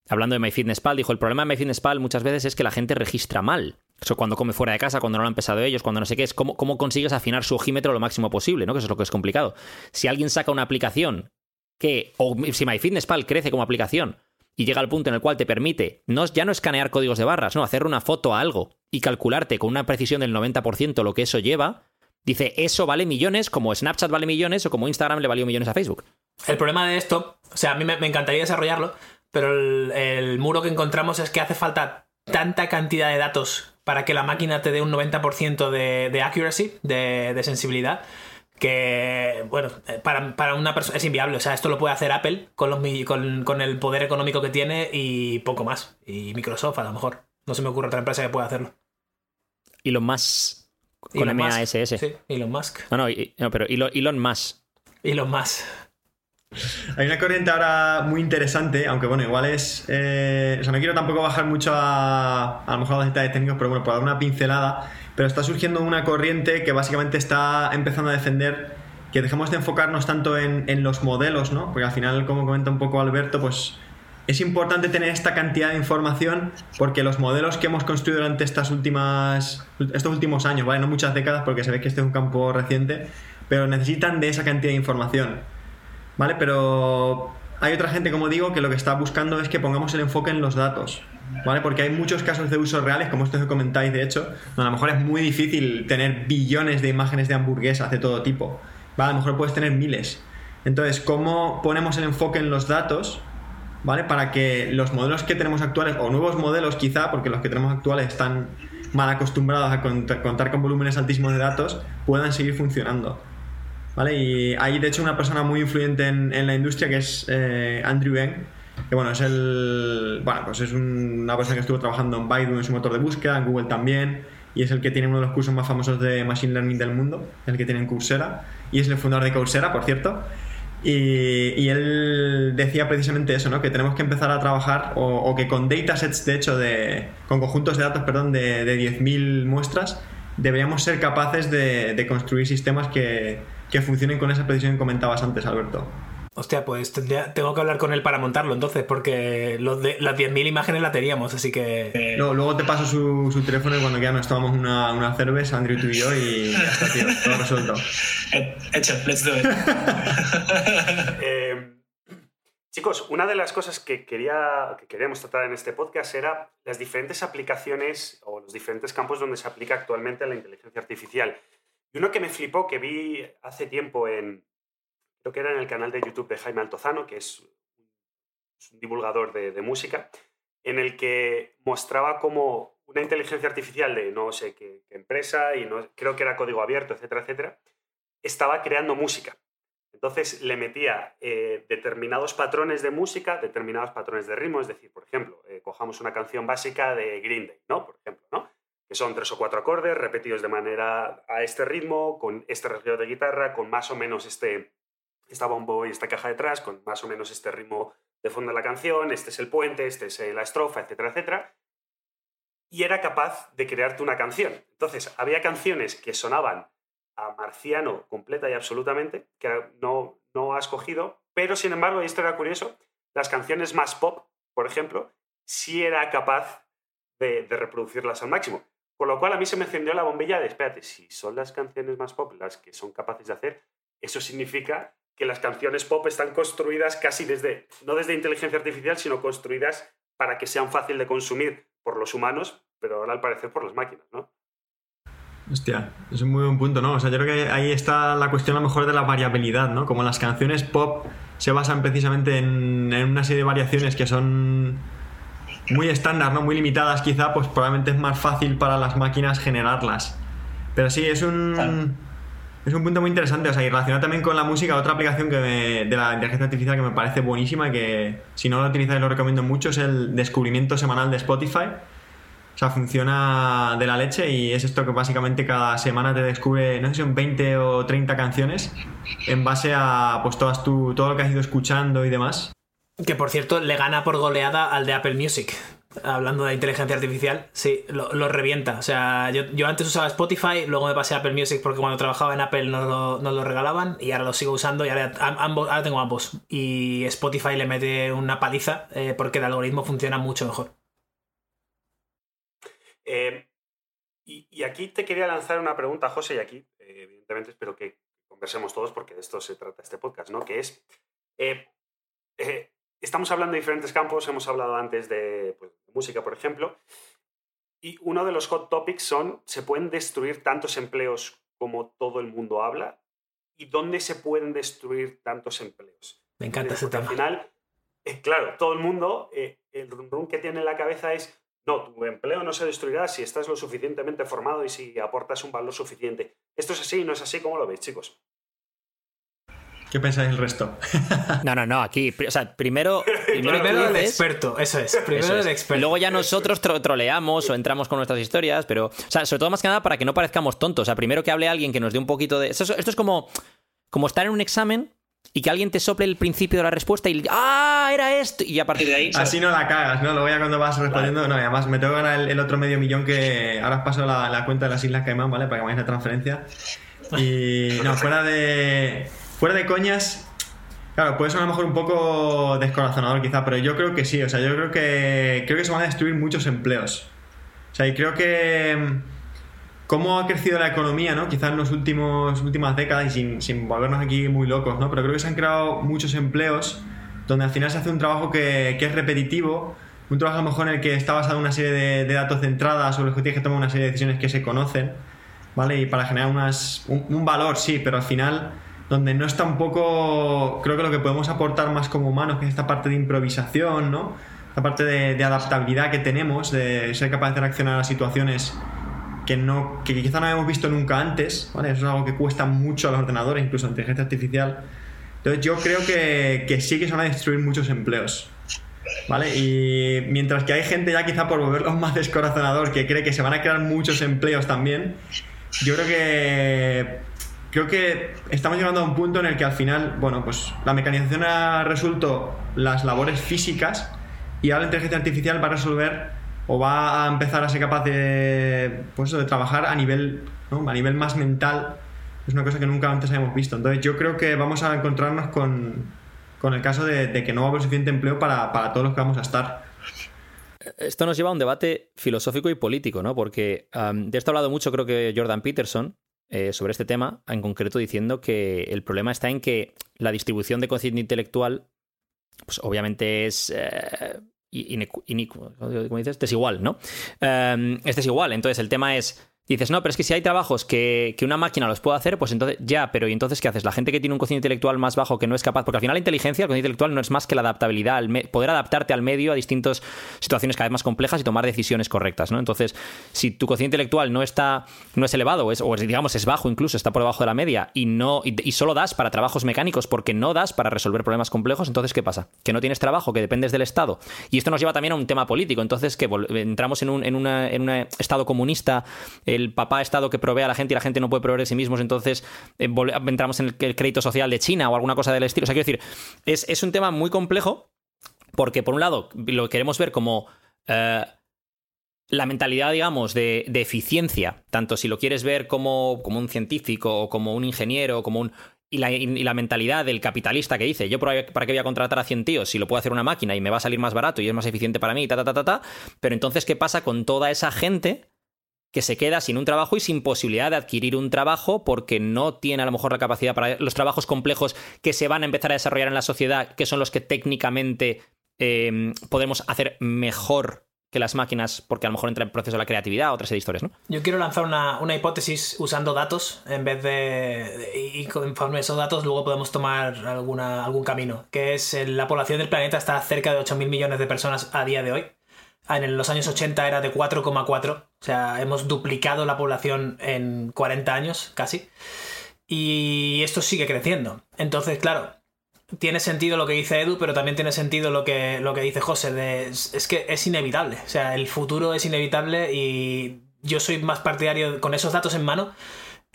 S2: hablando de MyFitnessPal, dijo, el problema de MyFitnessPal muchas veces es que la gente registra mal. Eso cuando come fuera de casa, cuando no lo han pesado ellos, cuando no sé qué, es cómo, cómo consigues afinar su ojímetro lo máximo posible, ¿no? Que eso es lo que es complicado. Si alguien saca una aplicación que, o si MyFitnessPal crece como aplicación y llega al punto en el cual te permite no, ya no escanear códigos de barras, no, hacer una foto a algo y calcularte con una precisión del 90% lo que eso lleva, dice, eso vale millones, como Snapchat vale millones o como Instagram le valió millones a Facebook.
S3: El problema de esto, o sea, a mí me, me encantaría desarrollarlo, pero el, el muro que encontramos es que hace falta tanta cantidad de datos para que la máquina te dé un 90% de, de accuracy, de, de sensibilidad, que, bueno, eh, para, para una persona es inviable. O sea, esto lo puede hacer Apple con, los, con, con el poder económico que tiene y poco más. Y Microsoft, a lo mejor. No se me ocurre otra empresa que pueda hacerlo.
S2: Y más con
S3: Elon.
S2: MASS.
S3: Sí, Elon Musk.
S2: No, no, y- no, pero Elon, Elon más.
S3: Elon Musk.
S4: Hay una corriente ahora muy interesante, aunque bueno, igual es. eh, o sea, no quiero tampoco bajar mucho a, a lo mejor a los detalles técnicos, pero bueno, por dar una pincelada. Pero está surgiendo una corriente que básicamente está empezando a defender que dejemos de enfocarnos tanto en, en los modelos, ¿no? Porque al final, como comenta un poco Alberto, pues es importante tener esta cantidad de información porque los modelos que hemos construido durante estas últimas estos últimos años, ¿vale? No muchas décadas porque se ve que este es un campo reciente, pero necesitan de esa cantidad de información. ¿Vale? Pero hay otra gente, como digo, que lo que está buscando es que pongamos el enfoque en los datos. ¿Vale? Porque hay muchos casos de uso reales, como estos que comentáis, de hecho, donde a lo mejor es muy difícil tener billones de imágenes de hamburguesas de todo tipo. ¿Vale? A lo mejor puedes tener miles. Entonces, ¿cómo ponemos el enfoque en los datos? ¿Vale? Para que los modelos que tenemos actuales, o nuevos modelos quizá, porque los que tenemos actuales están mal acostumbrados a cont- contar con volúmenes altísimos de datos, puedan seguir funcionando. Y hay de hecho una persona muy influyente en, la industria que es eh, Andrew Ng, que bueno, es el. Bueno, pues es un- una persona que estuvo trabajando en Baidu en su motor de búsqueda, en Google también, y es el que tiene uno de los cursos más famosos de Machine Learning del mundo, el que tiene en Coursera, y es el fundador de Coursera, por cierto. Y, él decía precisamente eso, ¿no? Que tenemos que empezar a trabajar, o, que con datasets, de hecho, de, con conjuntos de datos, perdón, de, de 10.000 muestras, deberíamos ser capaces de construir sistemas que, que funcionen con esa precisión que comentabas antes, Alberto.
S3: Hostia, pues tendría- tengo que hablar con él para montarlo entonces, porque los de, las 10.000 imágenes la teníamos, así que...
S4: Luego, luego te paso su, su teléfono y cuando ya nos tomamos una, una cerveza, Andrew, tú y yo, y ya está, tío, todo resuelto. [LAUGHS]
S6: Eh, Hecho, let's do it. [LAUGHS]
S1: Eh, chicos, una de las cosas que, quería, que queríamos tratar en este podcast era las diferentes aplicaciones o los diferentes campos donde se aplica actualmente la inteligencia artificial. Y uno que me flipó, que vi hace tiempo en, creo que era en el canal de YouTube de Jaime Altozano, que es, un divulgador de, de música, en el que mostraba como una inteligencia artificial de no sé qué, qué empresa, y no, creo que era código abierto, etcétera, etcétera, estaba creando música. Entonces le metía eh, determinados patrones de música, determinados patrones de ritmo, es decir, por ejemplo, eh, cojamos una canción básica de Green Day, ¿no? Por ejemplo, ¿no? Son tres o cuatro acordes repetidos de manera a este ritmo, con este registro de guitarra, con más o menos este, esta bombo y esta caja detrás, con más o menos este ritmo de fondo de la canción, este es el puente, este es la estrofa, etcétera, etcétera. Y era capaz de crearte una canción. Entonces, había canciones que sonaban a marciano completa y absolutamente, que no, no has cogido, pero sin embargo, y esto era curioso, las canciones más pop, por ejemplo, sí era capaz de, reproducirlas al máximo. Con lo cual a mí se me encendió la bombilla de, espérate, si son las canciones más pop las que son capaces de hacer, eso significa que las canciones pop están construidas casi desde, no desde inteligencia artificial, sino construidas para que sean fácil de consumir por los humanos, pero ahora al parecer por las máquinas, ¿no?
S4: Hostia, es un muy buen punto, ¿no? O sea, yo creo que ahí está la cuestión a lo mejor de la variabilidad, ¿no? Como las canciones pop se basan precisamente en, en una serie de variaciones que son muy estándar, ¿no? Muy limitadas quizá, pues probablemente es más fácil para las máquinas generarlas. Pero sí, es un... Es un punto muy interesante, o sea, y relacionado también con la música, otra aplicación que de la inteligencia artificial que me parece buenísima y que si no lo utilizáis lo recomiendo mucho es el descubrimiento semanal de Spotify. O sea, funciona de la leche y es esto que básicamente cada semana te descubre, no sé si son 20 o 30 canciones en base a pues todas tu, todo lo que has ido escuchando y demás.
S3: Que por cierto le gana por goleada al de Apple Music. Hablando de inteligencia artificial, sí, lo, revienta. O sea, yo, antes usaba Spotify, luego me pasé a Apple Music porque cuando trabajaba en Apple no lo, regalaban y ahora lo sigo usando y ahora, ambos, ahora tengo ambos. Y Spotify le mete una paliza eh, porque el algoritmo funciona mucho mejor.
S1: Eh, y, aquí te quería lanzar una pregunta, José, y aquí, eh, evidentemente, espero que conversemos todos porque de esto se trata este podcast, ¿no? Que es estamos hablando de diferentes campos, hemos hablado antes de, pues, música, por ejemplo, y uno de los hot topics son, ¿se pueden destruir tantos empleos como todo el mundo habla? ¿Y dónde se pueden destruir tantos empleos?
S3: Me encanta ese tema.
S1: Al final, eh, claro, todo el mundo, eh, el rum que tiene en la cabeza es, no, tu empleo no se destruirá si estás lo suficientemente formado y si aportas un valor suficiente. ¿Esto es así? ¿No es así? ¿Cómo lo veis, chicos?
S4: ¿Qué pensáis el resto?
S2: no, no, no, aquí, o sea, primero... [LAUGHS]
S3: Primero, el experto, eso es, primero el experto.
S2: Luego ya nosotros troleamos o entramos con nuestras historias, pero, o sea, sobre todo más que nada para que no parezcamos tontos. O sea, primero que hable alguien que nos dé un poquito de... Esto, es como, como estar en un examen y que alguien te sople el principio de la respuesta y ¡ah! Era esto. Y a partir de ahí.
S4: Así no la cagas, ¿no? Luego ya cuando vas respondiendo. No, además me tengo que ganar el, otro medio millón que ahora os paso la, la, cuenta de las Islas Caimán, ¿vale? Para que me hagáis la transferencia. Y. No, fuera de. Fuera de coñas, Claro, puede ser a lo mejor un poco descorazonador quizá, pero yo creo que sí, o sea, yo creo que creo que se van a destruir muchos empleos. O sea, y creo que mm, cómo ha crecido la economía, ¿no? Quizás en las últimas décadas y sin, sin, volvernos aquí muy locos, ¿no? Pero creo que se han creado muchos empleos donde al final se hace un trabajo que, es repetitivo, un trabajo a lo mejor en el que está basado en una serie de, de datos de entrada sobre los que tienes que tomar una serie de decisiones que se conocen, ¿vale? Y para generar unas, un valor, sí, pero al final donde no está un poco, creo que lo que podemos aportar más como humanos, que es esta parte de improvisación, ¿no? Esta parte de, adaptabilidad que tenemos, de ser capaz de reaccionar a situaciones que, no, que quizá no habíamos visto nunca antes, ¿vale? Eso es algo que cuesta mucho a los ordenadores, incluso a la inteligencia artificial. Entonces yo creo que, que sí que se van a destruir muchos empleos. ¿Vale? Y mientras que hay gente ya quizá por volverlo más descorazonador que cree que se van a crear muchos empleos también, yo creo que creo que estamos llegando a un punto en el que al final, bueno, pues la mecanización ha resuelto las labores físicas y ahora la inteligencia artificial va a resolver o va a empezar a ser capaz de, pues, de trabajar a nivel, a nivel más mental. Es una cosa que nunca antes habíamos visto. Entonces yo creo que vamos a encontrarnos con, el caso de, que no va a haber suficiente empleo para, todos los que vamos a estar.
S2: Esto nos lleva a un debate filosófico y político, ¿no? Porque de esto ha hablado mucho, creo que Jordan Peterson, eh, sobre este tema, en concreto diciendo que el problema está en que la distribución de cociente intelectual, pues obviamente es eh, dices? Desigual, ¿no? Eh, es desigual. Entonces el tema es, Dices, no, pero es que si hay trabajos que, que, una máquina los puede hacer, pues entonces ya, pero ¿y entonces qué haces? La gente que tiene un cociente intelectual más bajo que no es capaz, porque al final la inteligencia, el cociente intelectual no es más que la adaptabilidad, poder adaptarte al medio a distintas situaciones cada vez más complejas y tomar decisiones correctas, ¿no? Entonces, si tu cociente intelectual no está, no es elevado, o, es, o digamos es bajo incluso, está por debajo de la media, y no, y, solo das para trabajos mecánicos porque no das para resolver problemas complejos, entonces ¿qué pasa? Que no tienes trabajo, que dependes del Estado. Y esto nos lleva también a un tema político, entonces que entramos en un, en, una, en un Estado comunista, el papá Estado que provee a la gente y la gente no puede proveer de sí mismos, entonces eh, entramos en el, crédito social de China o alguna cosa del estilo. O sea, quiero decir, es, un tema muy complejo porque, por un lado, lo queremos ver como... Eh, la mentalidad, digamos, de, eficiencia, tanto si lo quieres ver como, como un científico o como un ingeniero, como un, y la, mentalidad del capitalista que dice, yo para, qué voy a contratar a 100 tíos si lo puede hacer una máquina y me va a salir más barato y es más eficiente para mí, ta, ta, ta, ta, ta. Pero entonces, ¿qué pasa con toda esa gente que se queda sin un trabajo y sin posibilidad de adquirir un trabajo porque no tiene a lo mejor la capacidad para los trabajos complejos que se van a empezar a desarrollar en la sociedad, que son los que técnicamente em, podemos hacer mejor que las máquinas, porque a lo mejor entra en proceso de la creatividad, otras historias, ¿no?
S3: Yo quiero lanzar una, hipótesis usando datos en vez de, y conforme esos datos luego podemos tomar alguna, algún camino, que es la población del planeta está cerca de 8.000 millones de personas a día de hoy en los años 80 era de 4,4. O sea, hemos duplicado la población en 40 años casi. Y esto sigue creciendo. Entonces, claro, tiene sentido lo que dice Edu, pero también tiene sentido lo que, lo que dice José. es que es inevitable. O sea, el futuro es inevitable y yo soy más partidario con esos datos en mano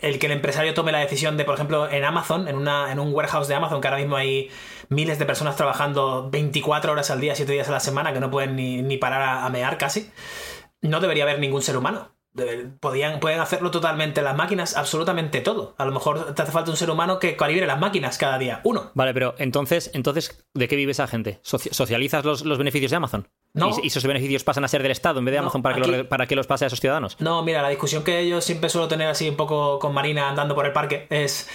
S3: el que el empresario tome la decisión de, por ejemplo, en Amazon, en, una, en un warehouse de Amazon, que ahora mismo hay miles de personas trabajando 24 horas al día, 7 días a la semana, que no pueden ni, parar a, a mear casi, no debería haber ningún ser humano. Podían, pueden hacerlo totalmente las máquinas, absolutamente todo. A lo mejor te hace falta un ser humano que calibre las máquinas cada día. Uno.
S2: Vale, pero entonces, entonces ¿de qué vive esa gente? ¿Socializas los, beneficios de Amazon?
S3: No.
S2: ¿Y, esos beneficios pasan a ser del Estado en vez de Amazon para, que para que los pase a esos ciudadanos?
S3: No, mira, la discusión que yo siempre suelo tener así un poco con Marina andando por el parque es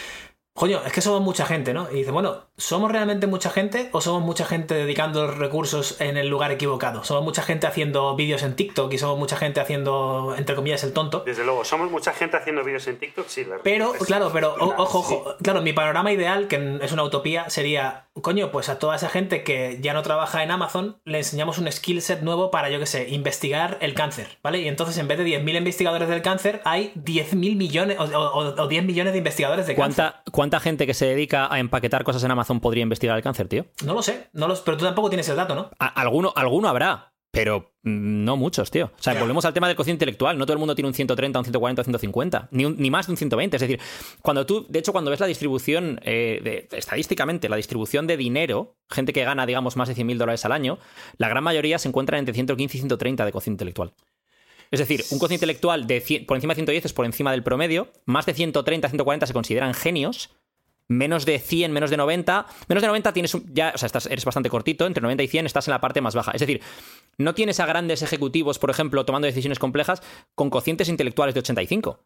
S3: coño, es que somos mucha gente, ¿no? Y dice, bueno, ¿somos realmente mucha gente o somos mucha gente dedicando los recursos en el lugar equivocado? Somos mucha gente haciendo vídeos en TikTok y somos mucha gente haciendo, entre comillas, el tonto.
S1: Desde luego, somos mucha gente haciendo vídeos en TikTok, sí,
S3: ¿verdad? Pero, claro, pero, ojo, ojo, claro, mi panorama ideal, que es una utopía, sería, coño, pues a toda esa gente que ya no trabaja en Amazon, le enseñamos un skill set nuevo para, yo qué sé, investigar el cáncer, ¿vale? Y entonces en vez de 10.000 investigadores del cáncer, hay 10.000 millones o, 10 millones de investigadores de
S2: cáncer. ¿Cuánta gente que se dedica a empaquetar cosas en Amazon podría investigar el cáncer, tío?
S3: No lo sé, no los, pero tú tampoco tienes el dato, ¿no?
S2: alguno, alguno habrá, pero no muchos, tío. O sea, volvemos al tema del cociente intelectual. No todo el mundo tiene un 130, un 140, un 150, ni, ni más de un 120. Es decir, cuando tú, de hecho, cuando ves la distribución, eh, estadísticamente, la distribución de dinero, gente que gana, digamos, más de 100.000 dólares al año, la gran mayoría se encuentra entre 115 y 130 de cociente intelectual. Es decir, un cociente intelectual de por encima de 110 es por encima del promedio, más de 130, 140 se consideran genios, menos de 100, menos de 90, menos de 90 tienes ya, o sea, estás, eres bastante cortito, entre 90 y 100 estás en la parte más baja. Es decir, no tienes a grandes ejecutivos, por ejemplo, tomando decisiones complejas con cocientes intelectuales de 85.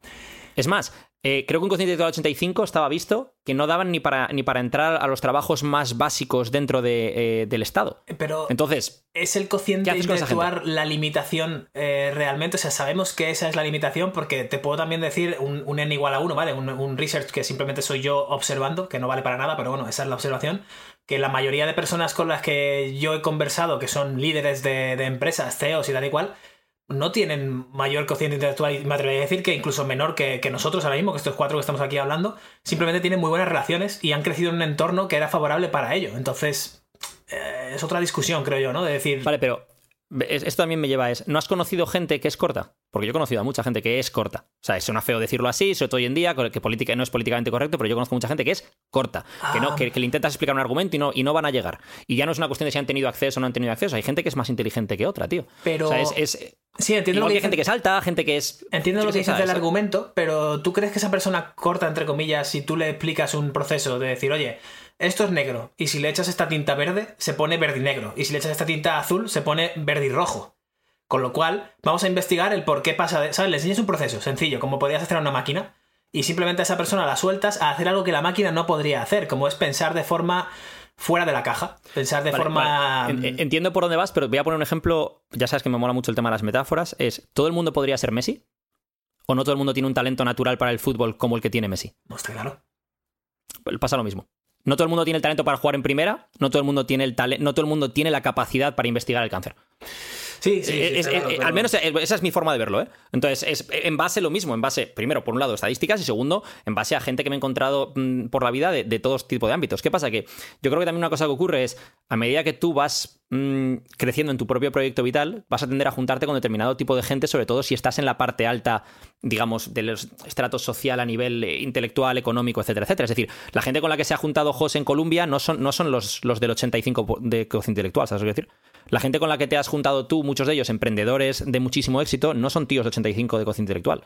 S2: Es más, eh, creo que un cociente intelectual 85 estaba visto que no daban ni para, ni para entrar a los trabajos más básicos dentro de, eh, del Estado.
S3: Pero
S2: entonces,
S3: ¿es el cociente intelectual la limitación eh, realmente? O sea, sabemos que esa es la limitación porque te puedo también decir un, n igual a 1, ¿vale? Un, research que simplemente soy yo observando, que no vale para nada, pero bueno, esa es la observación que la mayoría de personas con las que yo he conversado, que son líderes de, de empresas, CEOs y tal y cual, no tienen mayor cociente intelectual y me atrevería a decir que incluso menor que, nosotros ahora mismo, que estos cuatro que estamos aquí hablando, simplemente tienen muy buenas relaciones y han crecido en un entorno que era favorable para ello. Entonces, eh, es otra discusión, creo yo, ¿no? De decir...
S2: Vale, pero esto también me lleva a es, ¿no has conocido gente que es corta? Porque yo he conocido a mucha gente que es corta. O sea, suena feo decirlo así, sobre todo hoy en día, que política no es políticamente correcto, pero yo conozco mucha gente que es corta. Que no, ah. que, le intentas explicar un argumento y no, y no van a llegar. Y ya no es una cuestión de si han tenido acceso o no han tenido acceso. Hay gente que es más inteligente que otra, tío.
S3: Pero.
S2: O sea, es,
S3: Sí, entiendo
S2: lo que hay gente que salta, gente que es.
S3: Entiendo lo que dices del argumento, pero ¿tú crees que esa persona corta, entre comillas, si tú le explicas un proceso de decir, oye, esto es negro, y si le echas esta tinta verde, se pone verde y negro, y si le echas esta tinta azul, se pone verde y rojo? Con lo cual, vamos a investigar el por qué pasa de. ¿Sabes? Le enseñas un proceso sencillo, como podrías hacer a una máquina, y simplemente a esa persona la sueltas a hacer algo que la máquina no podría hacer, como es pensar de forma fuera de la caja, pensar de forma...
S2: Entiendo por dónde vas, pero voy a poner un ejemplo, ya sabes que me mola mucho el tema de las metáforas, es, ¿todo el mundo podría ser Messi? o no todo el mundo tiene un talento natural para el fútbol como el que tiene Messi.
S3: No está claro.
S2: Pasa lo mismo. No todo el mundo tiene el talento para jugar en primera, no todo el mundo tiene el talento, no todo el mundo tiene la capacidad para investigar el cáncer.
S3: Sí, sí, sí,
S2: Es-
S3: está
S2: es-
S3: claro,
S2: eh,
S3: pero-
S2: al menos eh, esa es mi forma de verlo, ¿eh? Entonces, es en base lo mismo, en base, primero, por un lado, estadísticas y segundo, en base a gente que me he encontrado mm, por la vida de, de todo tipo de ámbitos. ¿Qué pasa? Que yo creo que también una cosa que ocurre es, a medida que tú vas mm, creciendo en tu propio proyecto vital, vas a tender a juntarte con determinado tipo de gente, sobre todo si estás en la parte alta, digamos, de los estratos social a nivel eh, intelectual, económico, etcétera, etcétera. Es decir, la gente con la que se ha juntado José en Colombia no son, no son los, los del 85 po- de cociente intelectual, ¿sabes lo que decir? La gente con la que te has juntado tú, muchos de ellos emprendedores de muchísimo éxito, no son tíos de 85 de cociente intelectual.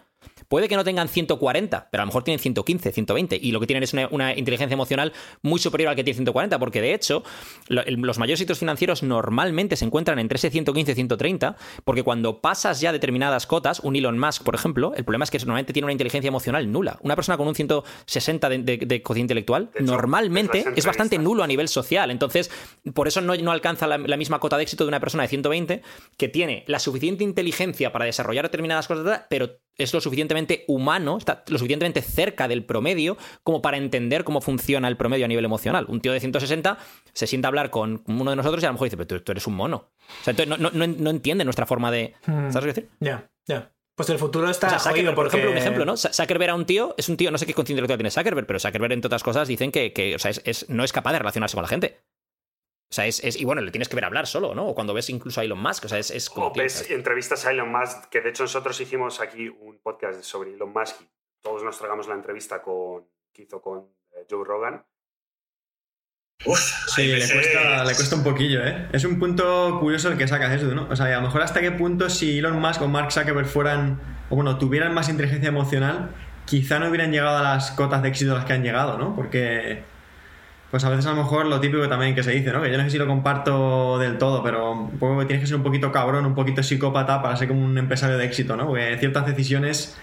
S2: Puede que no tengan 140, pero a lo mejor tienen 115, 120, y lo que tienen es una, inteligencia emocional muy superior al que tiene 140, porque de hecho, los mayores hitos financieros normalmente se encuentran entre ese 115 y 130, porque cuando pasas ya determinadas cotas, un Elon Musk, por ejemplo, el problema es que normalmente tiene una inteligencia emocional nula. Una persona con un 160 de, de- de cociente intelectual,
S1: De hecho,
S2: normalmente
S1: es
S2: bastante nulo a nivel social. Entonces, por eso no, no alcanza la, la misma cota de éxito de una persona de 120 que tiene la suficiente inteligencia para desarrollar determinadas cosas, pero es lo suficientemente humano, está lo suficientemente cerca del promedio como para entender cómo funciona el promedio a nivel emocional. Un tío de 160 se sienta a hablar con uno de nosotros y a lo mejor dice, pero tú, tú eres un mono. O sea, entonces no, no- no- no entiende nuestra forma de...
S3: Hmm.
S2: ¿Sabes qué decir?
S3: Ya, ya. Pues el futuro está
S2: O sea, Zuckerberg, por ejemplo, un ejemplo, ¿no? Zuckerberg a un tío, es un tío, no sé qué conciencia intelectual tiene Zuckerberg, pero Zuckerberg, entre otras cosas, dicen que, que, o sea, es, es- no es capaz de relacionarse con la gente. O sea, es, es- Y bueno, le tienes que ver hablar solo, ¿no? O cuando ves incluso a Elon Musk, o sea, es, es como.
S1: O ves entrevistas a Elon Musk, que de hecho nosotros hicimos aquí un podcast sobre Elon Musk y todos nos tragamos la entrevista con, que hizo con eh, Joe Rogan.
S4: Sí, le cuesta, le cuesta un poquillo, ¿eh? Es un punto curioso el que sacas eso, ¿no? O sea, a lo mejor hasta qué punto si Elon Musk o Mark Zuckerberg fueran, o bueno, tuvieran más inteligencia emocional, quizá no hubieran llegado a las cotas de éxito a las que han llegado, ¿no? Porque, pues a veces a lo mejor lo típico también que se dice, ¿no? Que yo no sé si lo comparto del todo, pero un poco que tienes que ser un poquito cabrón, un poquito psicópata para ser como un empresario de éxito, ¿no? Porque ciertas decisiones,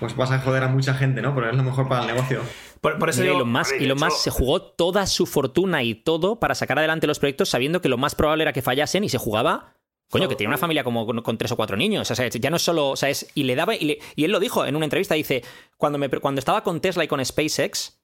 S4: pues vas a joder a mucha gente, ¿no? Pero es lo mejor para el negocio.
S3: Por, por eso
S2: Mira,
S3: digo-
S2: Elon Musk, Elon Musk se jugó toda su fortuna y todo para sacar adelante los proyectos sabiendo que lo más probable era que fallasen y se jugaba. Coño, que tiene una familia como con, con tres o cuatro niños. O sea, ya no es solo. O sea, es. Y le daba. Y, le- y él lo dijo en una entrevista. Dice: cuando, me, cuando estaba con Tesla y con SpaceX.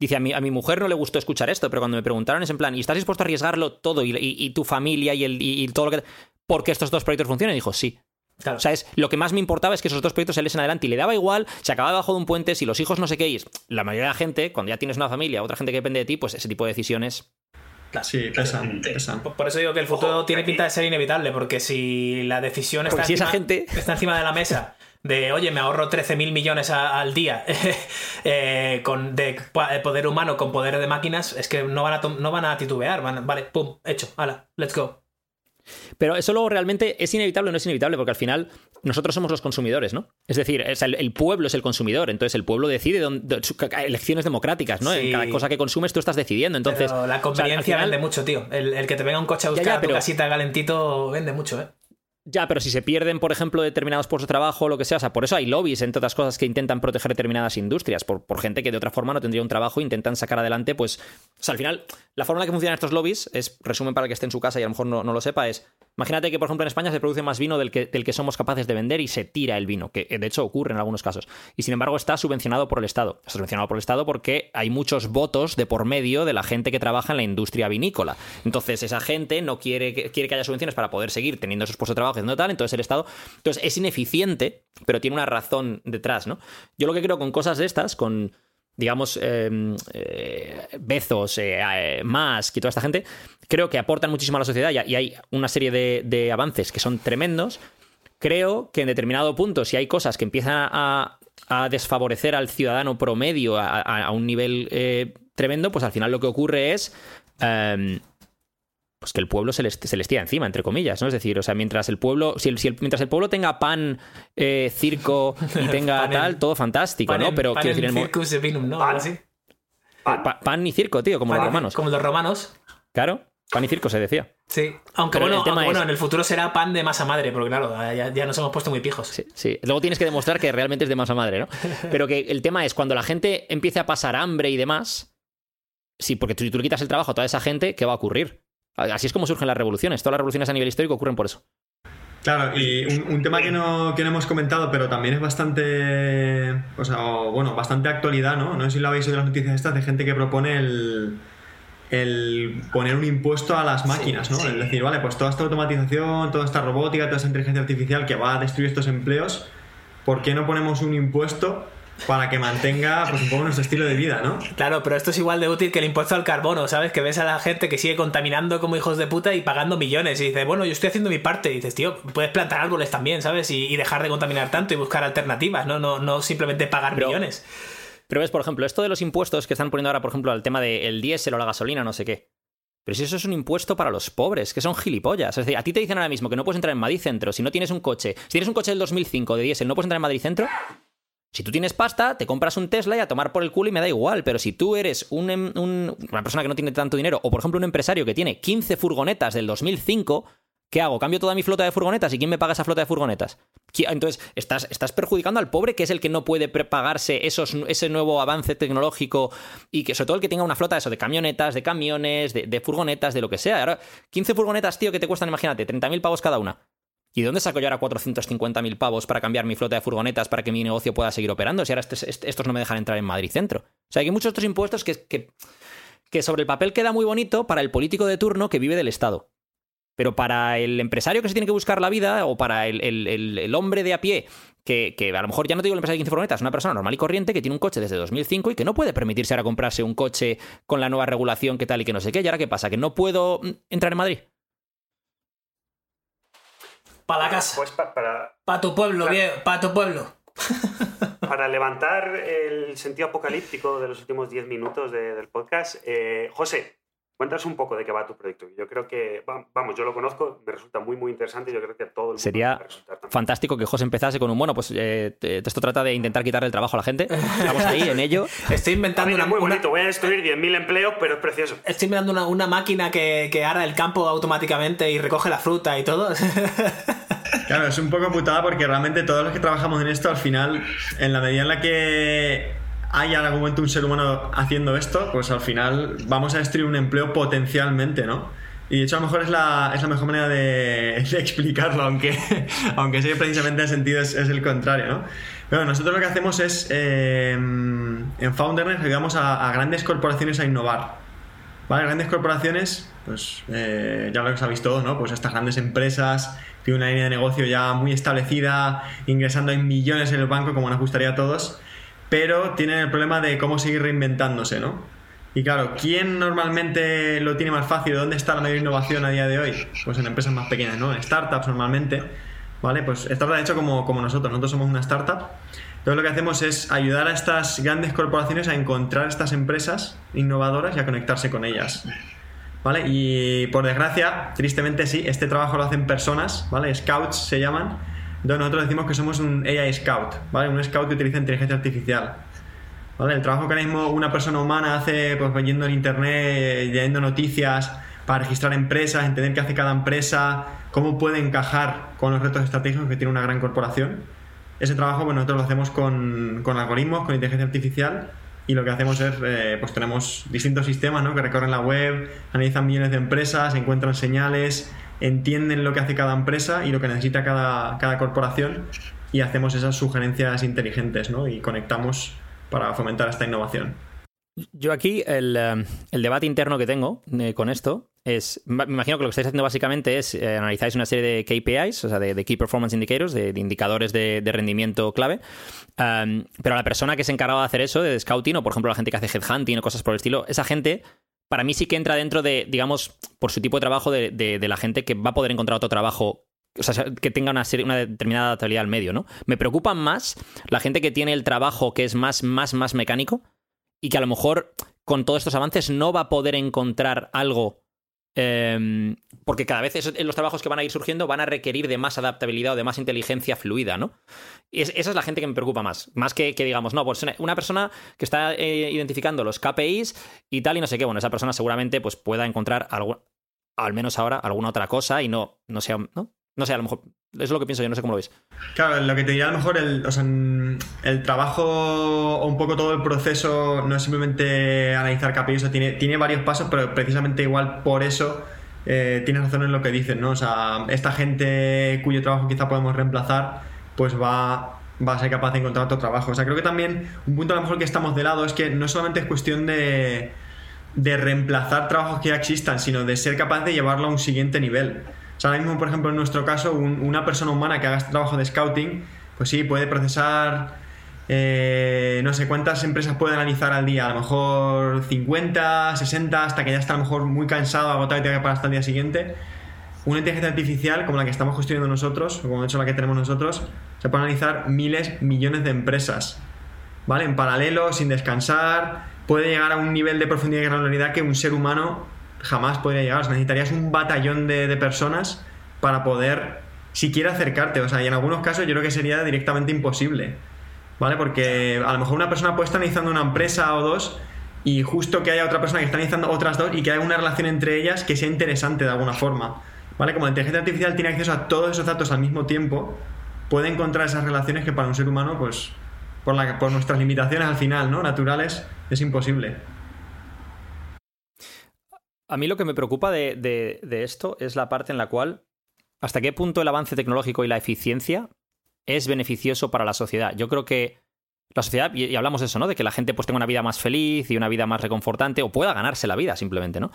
S2: Dice, a mi, a mi mujer no le gustó escuchar esto, pero cuando me preguntaron es en plan, ¿y estás dispuesto a arriesgarlo todo y, y- y tu familia y, el, y, y todo lo que... porque estos dos proyectos funcionen? Y dijo, sí.
S3: Claro.
S2: O sea, es, lo que más me importaba es que esos dos proyectos saliesen adelante y le daba igual, se acababa debajo de un puente, si los hijos no sé qué, y es- la mayoría de la gente, cuando ya tienes una familia, otra gente que depende de ti, pues ese tipo de decisiones.
S4: Sí, pesan, pesan.
S3: Por por eso digo que el futuro tiene pinta de ser inevitable, porque si la decisión
S2: esa gente-
S3: está encima de la mesa de, oye, me ahorro 13.000 millones a- al día [LAUGHS] eh, con, de de poder humano con poder de máquinas, es que no van a, no van a titubear, van vale, pum, hecho, hala, let's go.
S2: Pero eso luego realmente es inevitable o no es inevitable, porque al final nosotros somos los consumidores, ¿no? Es decir, o el, el pueblo es el consumidor, entonces el pueblo decide dónde- elecciones democráticas, ¿no?
S3: Sí.
S2: En cada cosa que consumes tú estás decidiendo. Entonces,
S3: Pero la
S2: o sea,
S3: conveniencia
S2: final-
S3: vende mucho, tío. El, el que te venga un coche a
S2: Ya,
S3: buscar a tu
S2: pero-
S3: casita calentito vende mucho, ¿eh?
S2: Ya, pero si se pierden, por ejemplo, determinados puestos de trabajo o lo que sea, o sea, por eso hay lobbies, entre otras cosas, que intentan proteger determinadas industrias, por, por gente que de otra forma no tendría un trabajo, intentan sacar adelante, pues. O sea, al final, la forma en la que funcionan estos lobbies, es, resumen para el que esté en su casa y a lo mejor no, no lo sepa, es. Imagínate que, por ejemplo, en España se produce más vino del que, del que somos capaces de vender y se tira el vino, que de hecho ocurre en algunos casos. Y sin embargo está subvencionado por el Estado. Está subvencionado por el Estado porque hay muchos votos de por medio de la gente que trabaja en la industria vinícola. Entonces, esa gente no quiere quiere que haya subvenciones para poder seguir teniendo esos puestos de trabajo y haciendo tal. Entonces, el Estado. Entonces, es ineficiente, pero tiene una razón detrás, ¿no? Yo lo que creo con cosas de estas, con digamos, eh, eh, Bezos, eh, eh, Musk y toda esta gente, creo que aportan muchísimo a la sociedad y, hay una serie de, avances que son tremendos. Creo que en determinado punto, si hay cosas que empiezan a, desfavorecer al ciudadano promedio a, un nivel eh, tremendo, pues al final lo que ocurre es... em, pues que el pueblo se les, se les tira encima, entre comillas, ¿no? Es decir, o sea, mientras el pueblo, si el, si el- mientras el pueblo tenga pan, eh, circo y [LAUGHS] tenga
S3: Pan en-
S2: tal, todo fantástico,
S3: Pan
S2: ¿no? Pero
S3: pan
S2: quiero decir,
S3: en
S2: el mo-
S3: circus de vinum, ¿no?
S1: Pan.
S2: Pa- pan y circo, tío, como
S3: Pan
S2: los romanos.
S3: Como los romanos.
S2: Claro, pan y circo se decía.
S3: Sí. Aunque
S2: Pero
S3: bueno,
S2: el tema
S3: aunque bueno,
S2: es-
S3: en el futuro será pan de masa madre, porque claro, ya, ya nos hemos puesto muy pijos.
S2: Sí, sí. Luego tienes que demostrar que realmente es de masa madre, ¿no? [LAUGHS] Pero que el tema es cuando la gente empiece a pasar hambre y demás. Sí, porque tú, si tú le quitas el trabajo a toda esa gente, ¿qué va a ocurrir? Así es como surgen las revoluciones. Todas las revoluciones a nivel histórico ocurren por eso.
S4: Claro, y un, tema que no, que no hemos comentado, pero también es bastante, o sea, bueno, bastante actualidad, ¿no? No sé si lo habéis oído en las noticias estas de gente que propone el, el poner un impuesto a las máquinas, ¿no? Es decir, vale, pues toda esta automatización, toda esta robótica, toda esta inteligencia artificial que va a destruir estos empleos, ¿por qué no ponemos un impuesto para que mantenga pues, un poco nuestro estilo de vida, ¿no?
S3: Claro, pero esto es igual de útil que el impuesto al carbono, ¿sabes? Que ves a la gente que sigue contaminando como hijos de puta y pagando millones. Y dices, bueno, yo estoy haciendo mi parte. Y dices, tío, puedes plantar árboles también, ¿sabes? Y, dejar de contaminar tanto y buscar alternativas, ¿no? No, no simplemente pagar millones.
S2: Pero ves, por ejemplo, esto de los impuestos que están poniendo ahora, por ejemplo, al tema del diésel o la gasolina, no sé qué. Pero si eso es un impuesto para los pobres, que son gilipollas. Es decir, a ti te dicen ahora mismo que no puedes entrar en Madrid Centro si no tienes un coche. Si tienes un coche del 2005 de diésel, no puedes entrar en Madrid Centro. Si tú tienes pasta, te compras un Tesla y a tomar por el culo y me da igual. Pero si tú eres em, una persona que no tiene tanto dinero, o por ejemplo un empresario que tiene 15 furgonetas del 2005, ¿qué hago? ¿Cambio toda mi flota de furgonetas? ¿Y quién me paga esa flota de furgonetas? Entonces, estás, estás perjudicando al pobre, que es el que no puede pagarse esos, ese nuevo avance tecnológico y que sobre todo el que tenga una flota eso, de camionetas, de camiones, de, de furgonetas, de lo que sea. Ahora, 15 furgonetas, tío, que te cuestan, imagínate, 30.000 pavos cada una. ¿Y de dónde saco yo ahora 450.000 pavos para cambiar mi flota de furgonetas para que mi negocio pueda seguir operando? Si ahora estos no me dejan entrar en Madrid Centro. O sea, hay muchos otros impuestos que, que, sobre el papel queda muy bonito para el político de turno que vive del Estado. Pero para el empresario que se tiene que buscar la vida, o para el, hombre de a pie, que, que, a lo mejor ya no te digo el empresario de 15 furgonetas, una persona normal y corriente que tiene un coche desde 2005 y que no puede permitirse ahora comprarse un coche con la nueva regulación que tal y que no sé qué. ¿Y ahora qué pasa? ¿Que no puedo mm, entrar en Madrid?
S3: Para la casa. Pues para... Para tu pueblo, para, para tu pueblo. [LAUGHS] [LAUGHS]
S1: para levantar el sentido apocalíptico de los últimos 10 minutos del podcast, eh, José, Cuéntanos un poco de qué va tu proyecto. Yo creo que, vamos, yo lo conozco, me resulta muy, muy interesante y yo creo que a todo el mundo
S2: Sería fantástico que José empezase con un, bueno, pues eh, esto trata de intentar quitarle el trabajo a la gente. Estamos ahí en ello. [LAUGHS]
S3: Estoy inventando una...
S1: muy bonito, voy a destruir 10.000 empleos, pero es precioso.
S3: Estoy inventando una, máquina que, que ara el campo automáticamente y recoge la fruta y todo. [LAUGHS]
S4: Claro, es un poco putada porque realmente todos los que trabajamos en esto, al final, en la medida en la que hay en algún momento un ser humano haciendo esto, pues al final vamos a destruir un empleo potencialmente, ¿no? Y de hecho a lo mejor es la, es la mejor manera de, explicarlo, aunque, [LAUGHS] aunque sí, precisamente el sentido es, el contrario, ¿no? Pero nosotros lo que hacemos es, eh, en Founderness ayudamos a, grandes corporaciones a innovar. ¿Vale? Grandes corporaciones, pues eh, ya lo sabéis todos, ¿no? Pues estas grandes empresas tienen una línea de negocio ya muy establecida, ingresando en millones en el banco como nos gustaría a todos pero tienen el problema de cómo seguir reinventándose, ¿no? Y claro, ¿quién normalmente lo tiene más fácil? ¿Dónde está la mayor innovación a día de hoy? Pues en empresas más pequeñas, ¿no? En startups normalmente, ¿vale? Pues startups de hecho como, como nosotros, nosotros somos una startup. Entonces lo que hacemos es ayudar a estas grandes corporaciones a encontrar estas empresas innovadoras y a conectarse con ellas. ¿Vale? Y por desgracia, tristemente sí, este trabajo lo hacen personas, ¿vale? Scouts se llaman, entonces nosotros decimos que somos un AI Scout, ¿vale? Un Scout que utiliza inteligencia artificial. ¿Vale? El trabajo que ahora mismo una persona humana hace, pues yendo en internet, leyendo noticias, para registrar empresas, entender qué hace cada empresa, cómo puede encajar con los retos estratégicos que tiene una gran corporación. Ese trabajo pues nosotros lo hacemos con, con algoritmos, con inteligencia artificial y lo que hacemos es, eh, pues tenemos distintos sistemas ¿no? que recorren la web, analizan millones de empresas, encuentran señales, entienden lo que hace cada empresa y lo que necesita cada, cada corporación y hacemos esas sugerencias inteligentes ¿no? y conectamos para fomentar esta innovación.
S2: Yo aquí el, eh, debate interno que tengo eh, con esto es, me imagino que lo que estáis haciendo básicamente es eh, analizáis una serie de KPIs, o sea, de, Key Performance Indicators, de, indicadores de, rendimiento clave, pero la persona que se encargaba de hacer eso, de scouting, o por ejemplo la gente que hace headhunting o cosas por el estilo, esa gente para mí sí que entra dentro de, digamos, por su tipo de trabajo, de, la gente que va a poder encontrar otro trabajo o sea, que tenga una, determinada adaptabilidad al medio, ¿no? Me preocupa más la gente que tiene el trabajo que es más, más, más mecánico y que a lo mejor con todos estos avances no va a poder encontrar algo Em, porque cada vez los trabajos que van a ir surgiendo van a requerir de más adaptabilidad o de más inteligencia fluida, ¿no? esa es la gente que me preocupa más. Más que, digamos, no, pues una persona que está eh, identificando los KPIs y tal y no sé qué. Bueno, esa persona seguramente pues, pueda encontrar algo, al menos ahora alguna otra cosa y no, no sea, ¿no? No sé, a lo mejor es lo que pienso yo, no sé cómo lo ves.
S4: Claro, lo que te diría a lo mejor el, o sea, el trabajo o un poco todo el proceso no es simplemente analizar KPIs, o tiene, tiene varios pasos, pero precisamente igual por eso eh, tienes razón en lo que dices, ¿no? O sea, esta gente cuyo trabajo quizá podemos reemplazar, pues va, va a ser capaz de encontrar otro trabajo. O sea, creo que también un punto a lo mejor que estamos de lado es que no solamente es cuestión de, de reemplazar trabajos que ya existan, sino de ser capaz de llevarlo a un siguiente nivel. O sea, ahora mismo, por ejemplo, en nuestro caso, un- una persona humana que haga este trabajo de scouting, pues sí, puede procesar eh, no sé cuántas empresas puede analizar al día, a lo mejor 50, 60, hasta que ya está a lo mejor muy cansado, agotado y tiene que parar hasta el día siguiente. Una inteligencia artificial como la que estamos construyendo nosotros, o como de hecho la que tenemos nosotros, se puede analizar miles, millones de empresas. ¿Vale? En paralelo, sin descansar, puede llegar a un nivel de profundidad y granularidad que un ser humano jamás podría llegar. O sea, necesitarías un batallón de, de personas para poder siquiera acercarte. O sea, y en algunos casos yo creo que sería directamente imposible. ¿Vale? Porque a lo mejor una persona puede estar analizando una empresa o dos y justo que haya otra persona que está analizando otras dos y que haya una relación entre ellas que sea interesante de alguna forma. ¿Vale? Como la inteligencia artificial tiene acceso a todos esos datos al mismo tiempo, puede encontrar esas relaciones que para un ser humano, pues, por, la, por nuestras limitaciones al final, ¿no? Naturales, es imposible.
S2: A mí lo que me preocupa de, de- esto es la parte en la cual hasta qué punto el avance tecnológico y la eficiencia es beneficioso para la sociedad. Yo creo que la sociedad, y hablamos de eso, ¿no? De que la gente pues tenga una vida más feliz y una vida más reconfortante o pueda ganarse la vida simplemente, ¿no?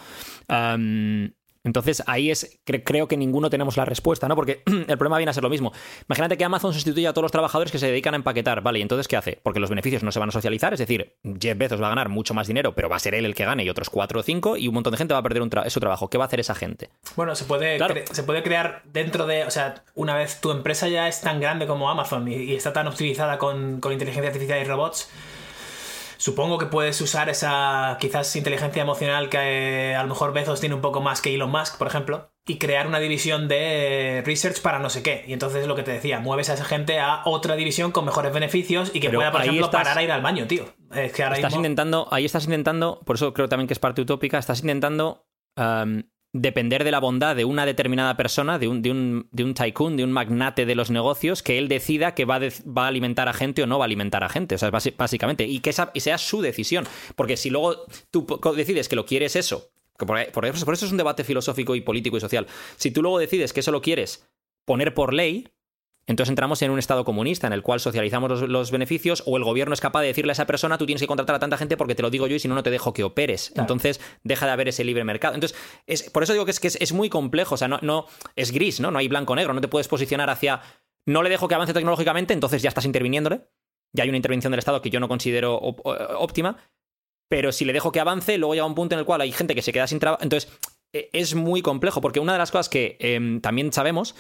S2: Entonces ahí es, cre- creo que ninguno tenemos la respuesta, ¿no? Porque [CLEARS THROAT] el problema viene a ser lo mismo. Imagínate que Amazon sustituye a todos los trabajadores que se dedican a empaquetar, ¿vale? ¿Y entonces qué hace? Porque los beneficios no se van a socializar, es decir, Jeff Bezos va a ganar mucho más dinero, pero va a ser él el que gane y otros cuatro o cinco y un montón de gente va a perder un tra- su trabajo. ¿Qué va a hacer esa gente?
S3: Bueno, se puede,
S2: Claro.
S3: se puede crear dentro de. O sea, una vez tu empresa ya es tan grande como Amazon y, y está tan optimizada con, con inteligencia artificial y robots, supongo que puedes usar esa quizás inteligencia emocional que eh, a lo mejor Bezos tiene un poco más que Elon Musk, por ejemplo, y crear una división de research para no sé qué. Y entonces lo que te decía, mueves a esa gente a otra división con mejores beneficios y que
S2: Pero
S3: pueda, por ejemplo,
S2: estás-
S3: parar a ir al baño, tío. Es que ahora
S2: Estás
S3: mismo-
S2: intentando, ahí estás intentando, por eso creo también que es parte utópica, estás intentando depender de la bondad de una determinada persona, de un, de, un, de un tycoon, de un magnate de los negocios, que él decida que va va a alimentar a gente o no va a alimentar a gente. O sea, básicamente. Y que esa, y sea su decisión. Porque si luego tú decides que lo quieres eso, por, por eso, por eso es un debate filosófico y político y social. Si tú luego decides que eso lo quieres poner por ley, entonces entramos en un estado comunista en el cual socializamos los, los beneficios o el gobierno es capaz de decirle a esa persona tú tienes que contratar a tanta gente porque te lo digo yo y si no, no te dejo que operes. Entonces deja de haber ese libre mercado. Entonces, es, por eso digo que es, que es, es muy complejo, o sea, no, no es gris, ¿no? No hay blanco-negro, no te puedes posicionar hacia no le dejo que avance tecnológicamente, entonces ya estás interviniéndole. Ya hay una intervención del Estado que yo no considero óptima, pero si le dejo que avance, luego llega un punto en el cual hay gente que se queda sin trabajo. Entonces, e- es muy complejo, porque una de las cosas que em, también sabemos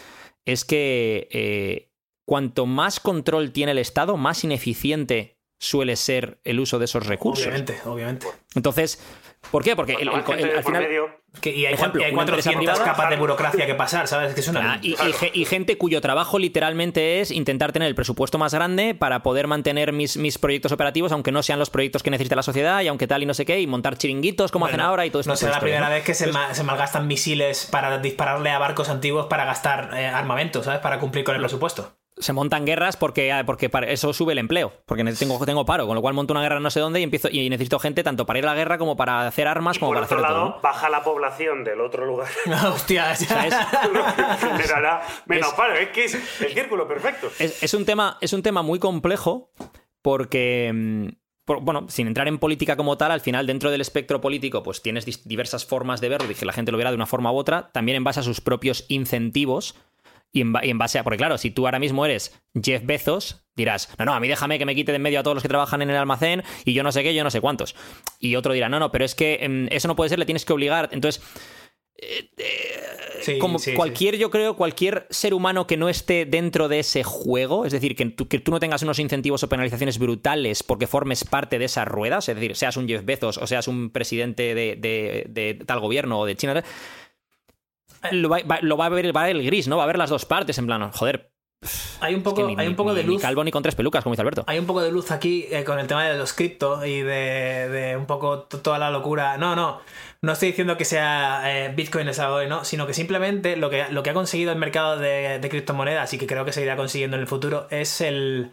S2: es que eh, cuanto más control tiene el Estado, más ineficiente suele ser el uso de esos recursos.
S3: Obviamente, obviamente.
S2: Entonces, ¿por qué? Porque el- el- el- al final...
S3: Que- y hay,
S2: Ejemplo,
S3: y hay
S2: una empresa
S3: 400
S2: privada-
S3: capas de burocracia que pasar, ¿sabes? Que es una...
S2: Y, y ge- y gente cuyo trabajo literalmente es intentar tener el presupuesto más grande para poder mantener mis, mis proyectos operativos, aunque no sean los proyectos que necesita la sociedad y aunque tal y no sé qué, y montar chiringuitos como hacen ahora y todo esto.
S3: No será la primera vez que se, ma- se malgastan misiles para dispararle a barcos antiguos para gastar eh, armamento, ¿sabes? Para cumplir con el presupuesto.
S2: Se montan guerras porque, ah, porque para- eso sube el empleo, porque tengo, tengo paro, con lo cual monto una guerra no sé dónde y empiezo y necesito gente tanto para ir a la guerra como para hacer armas,
S1: y
S2: como
S1: por
S2: para
S1: otro
S2: hacer todo.
S1: lado,
S2: ¿no?
S1: baja la población del otro lugar. [LAUGHS]
S3: Hostia, [LAUGHS]
S1: que [LAUGHS] generará menos
S2: Es-
S1: paro. Es que es el círculo perfecto.
S2: Es, es un tema, es un tema muy complejo porque, mm, bueno, sin entrar en política como tal, al final dentro del espectro político pues tienes diversas formas de verlo y que la gente lo verá de una forma u otra, también en base a sus propios incentivos y en, y en base a, porque claro, si tú ahora mismo eres Jeff Bezos, dirás, no, no, a mí déjame que me quite de en medio a todos los que trabajan en el almacén y yo no sé qué, yo no sé cuántos. Y otro dirá, no, no, pero es que em, eso no puede ser, le tienes que obligar. Entonces,
S3: Sí,
S2: como
S3: sí, sí.
S2: cualquier, yo creo, cualquier ser humano que no esté dentro de ese juego, es decir, que tú, que tú no tengas unos incentivos o penalizaciones brutales porque formes parte de esas ruedas, es decir, seas un Jeff Bezos o seas un presidente de, de- de tal gobierno o de China, lo va, va- lo va a ver, va a ver el gris, ¿no? Va a ver las dos partes, en plan, joder,
S3: Hay un
S2: es
S3: poco,
S2: que ni,
S3: hay un
S2: ni-
S3: poco de
S2: ni
S3: luz.
S2: calvo ni con tres pelucas, como dice Alberto.
S3: Hay un poco de luz aquí eh, con el tema de los cripto y de, de un poco toda la locura. No, no. No estoy diciendo que sea eh, Bitcoin el hoy, no, sino que simplemente lo que, lo que ha conseguido el mercado de, de criptomonedas y que creo que seguirá consiguiendo en el futuro es el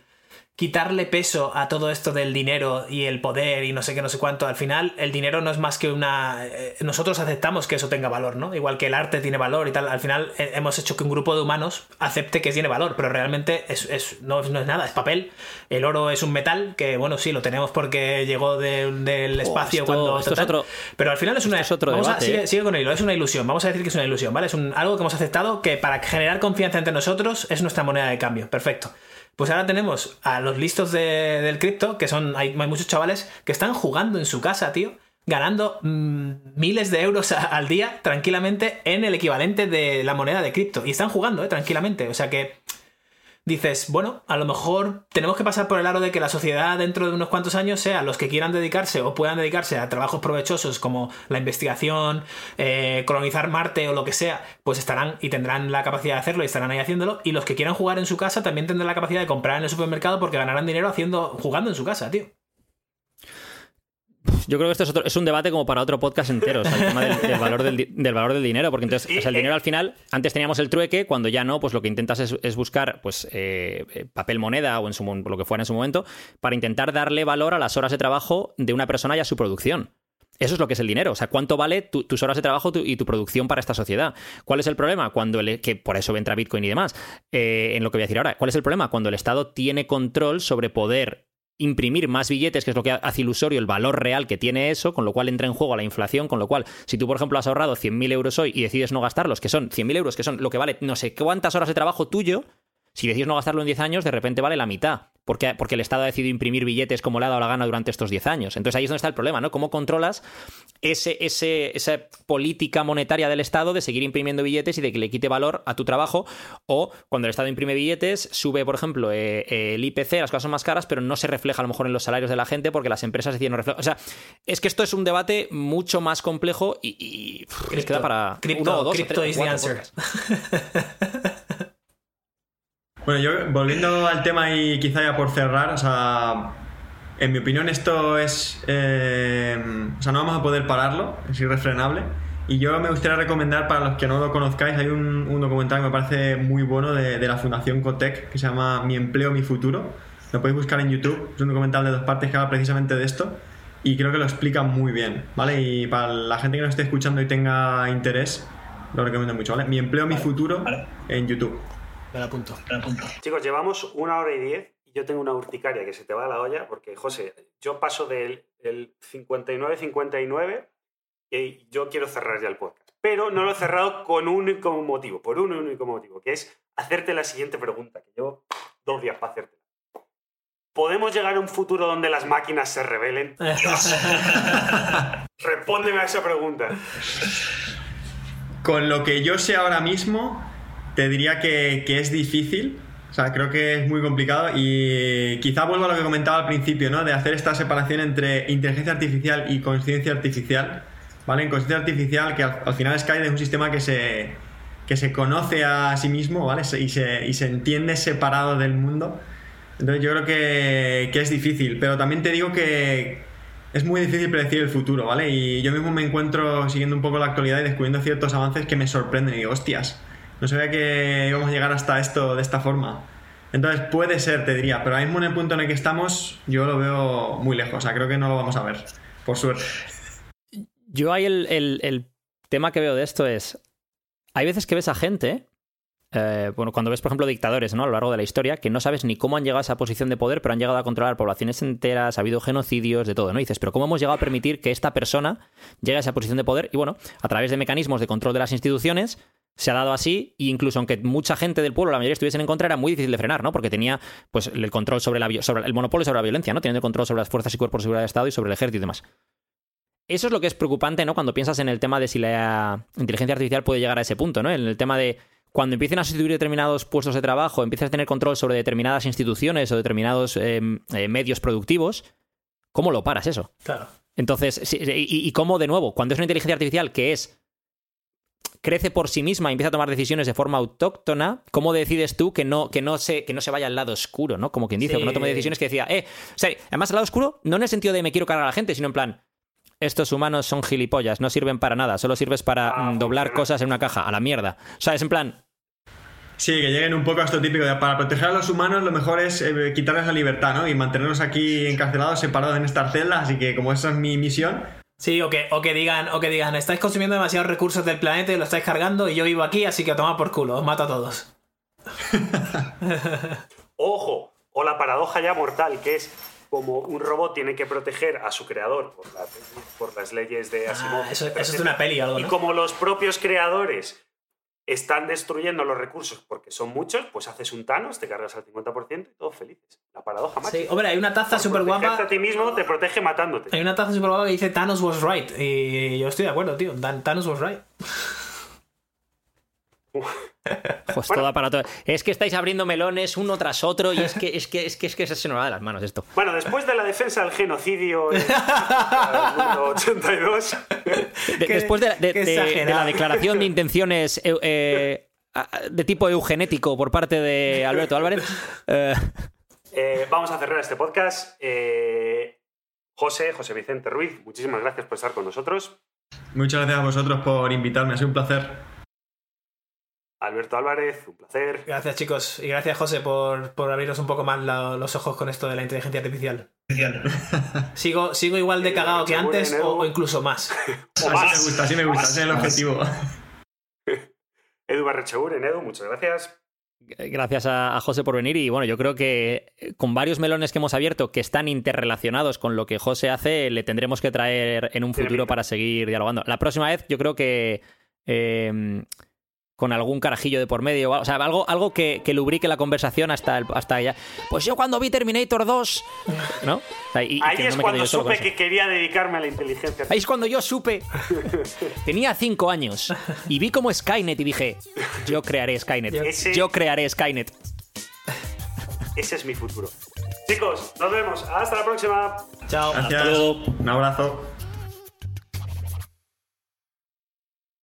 S3: quitarle peso a todo esto del dinero y el poder y no sé qué, no sé cuánto. Al final, el dinero no es más que una. eh, nosotros aceptamos que eso tenga valor, ¿no? Igual que el arte tiene valor y tal. Al final, eh, hemos hecho que un grupo de humanos acepte que tiene valor, pero realmente es, es- no, es- no es nada, es papel. El oro es un metal que, bueno, sí, lo tenemos porque llegó de- del espacio
S2: esto-
S3: cuando.
S2: esto es
S3: tal.
S2: otro-
S3: pero al final es una.
S2: es otro
S3: a- sigue,
S2: ¿eh?
S3: sigue con el hilo, es una ilusión. Vamos a decir que es una ilusión, ¿vale? Es un, algo que hemos aceptado que para generar confianza entre nosotros es nuestra moneda de cambio. Perfecto. Pues ahora tenemos a los listos de- del cripto, que son. Hay, hay muchos chavales que están jugando en su casa, tío. Ganando mm, miles de euros al día tranquilamente en el equivalente de la moneda de cripto. Y están jugando, ¿eh? Tranquilamente. O sea que dices, bueno, a lo mejor tenemos que pasar por el aro de que la sociedad dentro de unos cuantos años sea los que quieran dedicarse o puedan dedicarse a trabajos provechosos como la investigación, eh, colonizar Marte o lo que sea, pues estarán y tendrán la capacidad de hacerlo y estarán ahí haciéndolo. Y los que quieran jugar en su casa también tendrán la capacidad de comprar en el supermercado porque ganarán dinero haciendo, jugando en su casa, tío.
S2: Yo creo que esto es, otro- es un debate como para otro podcast entero, o sea, el tema del, del valor del, di- del valor del dinero, porque entonces, o sea, el dinero al final, antes teníamos el trueque, cuando ya no, pues lo que intentas es, es buscar pues eh, eh, papel moneda o en su lo que fuera en su momento, para intentar darle valor a las horas de trabajo de una persona y a su producción. Eso es lo que es el dinero. O sea, ¿cuánto vale tu- tus horas de trabajo tu- y tu producción para esta sociedad? ¿Cuál es el problema? Cuando el, que por eso entra Bitcoin y demás. eh, en lo que voy a decir ahora. ¿Cuál es el problema? Cuando el Estado tiene control sobre poder imprimir más billetes, que es lo que hace ilusorio el valor real que tiene eso, con lo cual entra en juego la inflación, con lo cual, si tú, por ejemplo, has ahorrado 100.000 euros hoy y decides no gastarlos, que son 100.000 euros, que son lo que vale no sé cuántas horas de trabajo tuyo, si decides no gastarlo en 10 años, de repente vale la mitad. Porque, porque el Estado ha decidido imprimir billetes como le ha dado la gana durante estos 10 años. Entonces ahí es donde está el problema, ¿no? ¿Cómo controlas ese, ese, esa política monetaria del Estado de seguir imprimiendo billetes y de que le quite valor a tu trabajo? O cuando el Estado imprime billetes, sube, por ejemplo, eh, eh, el IPC, las cosas son más caras, pero no se refleja a lo mejor en los salarios de la gente porque las empresas deciden no reflejar. O sea, es que esto es un debate mucho más complejo y, y queda para
S3: Crypto-
S2: uno dos o tres
S3: is the answer. [LAUGHS]
S4: Bueno, yo volviendo al tema y quizá ya por cerrar, o sea, en mi opinión esto es, eh, o sea, no vamos a poder pararlo, es irrefrenable. Y yo me gustaría recomendar para los que no lo conozcáis, hay un, un documental que me parece muy bueno de, de la Fundación Cotec que se llama Mi empleo, mi futuro. Lo podéis buscar en YouTube, es un documental de dos partes que habla precisamente de esto y creo que lo explica muy bien, ¿vale? Y para la gente que nos esté escuchando y tenga interés, lo recomiendo mucho, ¿vale? Mi empleo, mi futuro en YouTube.
S3: Me lo apunto.
S6: Apunta.
S1: Chicos, llevamos una hora y diez y yo tengo una urticaria que se te va a la olla porque, José, yo paso del el 59-59 y yo quiero cerrar ya el podcast. Pero no lo he cerrado con un único motivo, por un único motivo, que es hacerte la siguiente pregunta, que llevo dos días para hacerte. ¿Podemos llegar a un futuro donde las máquinas se rebelen? [LAUGHS] Respóndeme a esa pregunta.
S4: Con lo que yo sé ahora mismo, te diría que, es difícil. O sea, creo que es muy complicado y quizá vuelvo a lo que comentaba al principio, ¿no? De hacer esta separación entre inteligencia artificial y conciencia artificial. ¿Vale? En conciencia artificial, que al, al final Sky es un sistema que se, que se conoce a sí mismo, ¿vale? Se- Y se, y se entiende separado del mundo. Entonces yo creo que, que es difícil, pero también te digo que es muy difícil predecir el futuro, ¿vale? Y yo mismo me encuentro siguiendo un poco la actualidad y descubriendo ciertos avances que me sorprenden y digo, hostias, no sabía que íbamos a llegar hasta esto de esta forma. Entonces puede ser, te diría, pero ahora mismo en el punto en el que estamos yo lo veo muy lejos, o sea, creo que no lo vamos a ver, por suerte.
S2: Yo ahí el, tema que veo de esto es. Hay veces que ves a gente. eh, bueno, cuando ves, por ejemplo, dictadores ¿no? a lo largo de la historia, que no sabes ni cómo han llegado a esa posición de poder, pero han llegado a controlar poblaciones enteras, ha habido genocidios, de todo, ¿no? Dices, pero ¿cómo hemos llegado a permitir que esta persona llegue a esa posición de poder? Y bueno, a través de mecanismos de control de las instituciones, se ha dado así, e incluso aunque mucha gente del pueblo, la mayoría estuviesen en contra, era muy difícil de frenar, ¿no? Porque tenía pues el control sobre la sobre el monopolio sobre la violencia, ¿no? Teniendo el control sobre las fuerzas y cuerpos de seguridad del Estado y sobre el ejército y demás. Eso es lo que es preocupante, ¿no? Cuando piensas en el tema de si la inteligencia artificial puede llegar a ese punto, ¿no? En el tema de cuando empiecen a sustituir determinados puestos de trabajo, empiezas a tener control sobre determinadas instituciones o determinados eh, eh, medios productivos, ¿cómo lo paras eso?
S3: Claro.
S2: Entonces, y, y cómo, de nuevo, cuando es una inteligencia artificial que es crece por sí misma y empieza a tomar decisiones de forma autóctona, ¿cómo decides tú que no, que no, se, que no se vaya al lado oscuro, ¿no? Como quien dice,
S3: Sí.
S2: que no tome decisiones que decía, eh, o sea, además al lado oscuro, no en el sentido de me quiero cargar a la gente, sino en plan, estos humanos son gilipollas, no sirven para nada, solo sirves para
S1: Ah,
S2: mm, doblar cosas en una caja, a la mierda. O sea, es en plan,
S4: Sí, que lleguen un poco a esto típico de para proteger a los humanos lo mejor es eh, quitarles la libertad, ¿no? Y mantenerlos aquí encarcelados, separados en estas celdas, así que como esa es mi misión,
S3: Sí, o que, o que digan, o que digan, estáis consumiendo demasiados recursos del planeta y lo estáis cargando y yo vivo aquí, así que toma por culo, os mato a todos. [LAUGHS]
S1: Ojo, o la paradoja ya mortal, que es como un robot tiene que proteger a su creador por, la- por las leyes de Asimov.
S3: Ah, eso, eso es de una peli o algo,
S1: Y
S3: ¿no?
S1: como los propios creadores están destruyendo los recursos porque son muchos, pues haces un Thanos, te cargas al 50% y todos felices. La paradoja máxima.
S3: Sí, hombre, hay una taza súper guapa.
S1: a ti mismo te protege matándote.
S3: Hay una taza súper guapa que dice Thanos was right. Y yo estoy de acuerdo, tío. Thanos was right.
S2: Pues todo para todo. Es que estáis abriendo melones uno tras otro y es que es que es que es que se nos va de las manos esto.
S1: Bueno, después de la defensa del genocidio en [LAUGHS] el número 82,
S2: De-
S3: Qué-
S2: después de, de-
S3: qué
S2: de- de
S3: exagerado.
S2: la declaración de intenciones eh, eh, de tipo eugenético por parte de Alberto Álvarez, eh,
S1: eh, vamos a cerrar este podcast. Eh, José, José Vicente Ruiz, muchísimas gracias por estar con nosotros.
S4: muchas gracias a vosotros por invitarme, ha sido un placer.
S1: Alberto Álvarez, un placer.
S3: Gracias, chicos. Y gracias, José, por, por abrirnos un poco más la- los ojos con esto de la inteligencia artificial. [LAUGHS] [LAUGHS] Sigo, sigo igual de cagado que antes o, o incluso más. [LAUGHS]
S1: O
S4: Así me gusta, así me gusta, ese es el objetivo.
S1: Edu Barrecheguren, Edu, muchas gracias.
S2: gracias a, a José por venir y bueno, yo creo que eh, con varios melones que hemos abierto que están interrelacionados con lo que José hace, le tendremos que traer en un futuro para seguir dialogando. La próxima vez yo creo que eh, con algún carajillo de por medio, o sea, algo, algo que, que lubrique la conversación hasta, el- hasta allá. Pues yo cuando vi Terminator 2, ¿no? O sea, y- y
S1: Ahí
S2: que no
S1: es cuando supe que quería dedicarme a la inteligencia
S2: Ahí es cuando yo supe. Tenía cinco años y vi como Skynet y dije: Yo crearé Skynet.
S1: Ese-
S2: Yo crearé Skynet.
S1: Ese es mi futuro. Chicos, nos vemos. Hasta la próxima.
S3: Chao.
S4: Gracias. Un abrazo.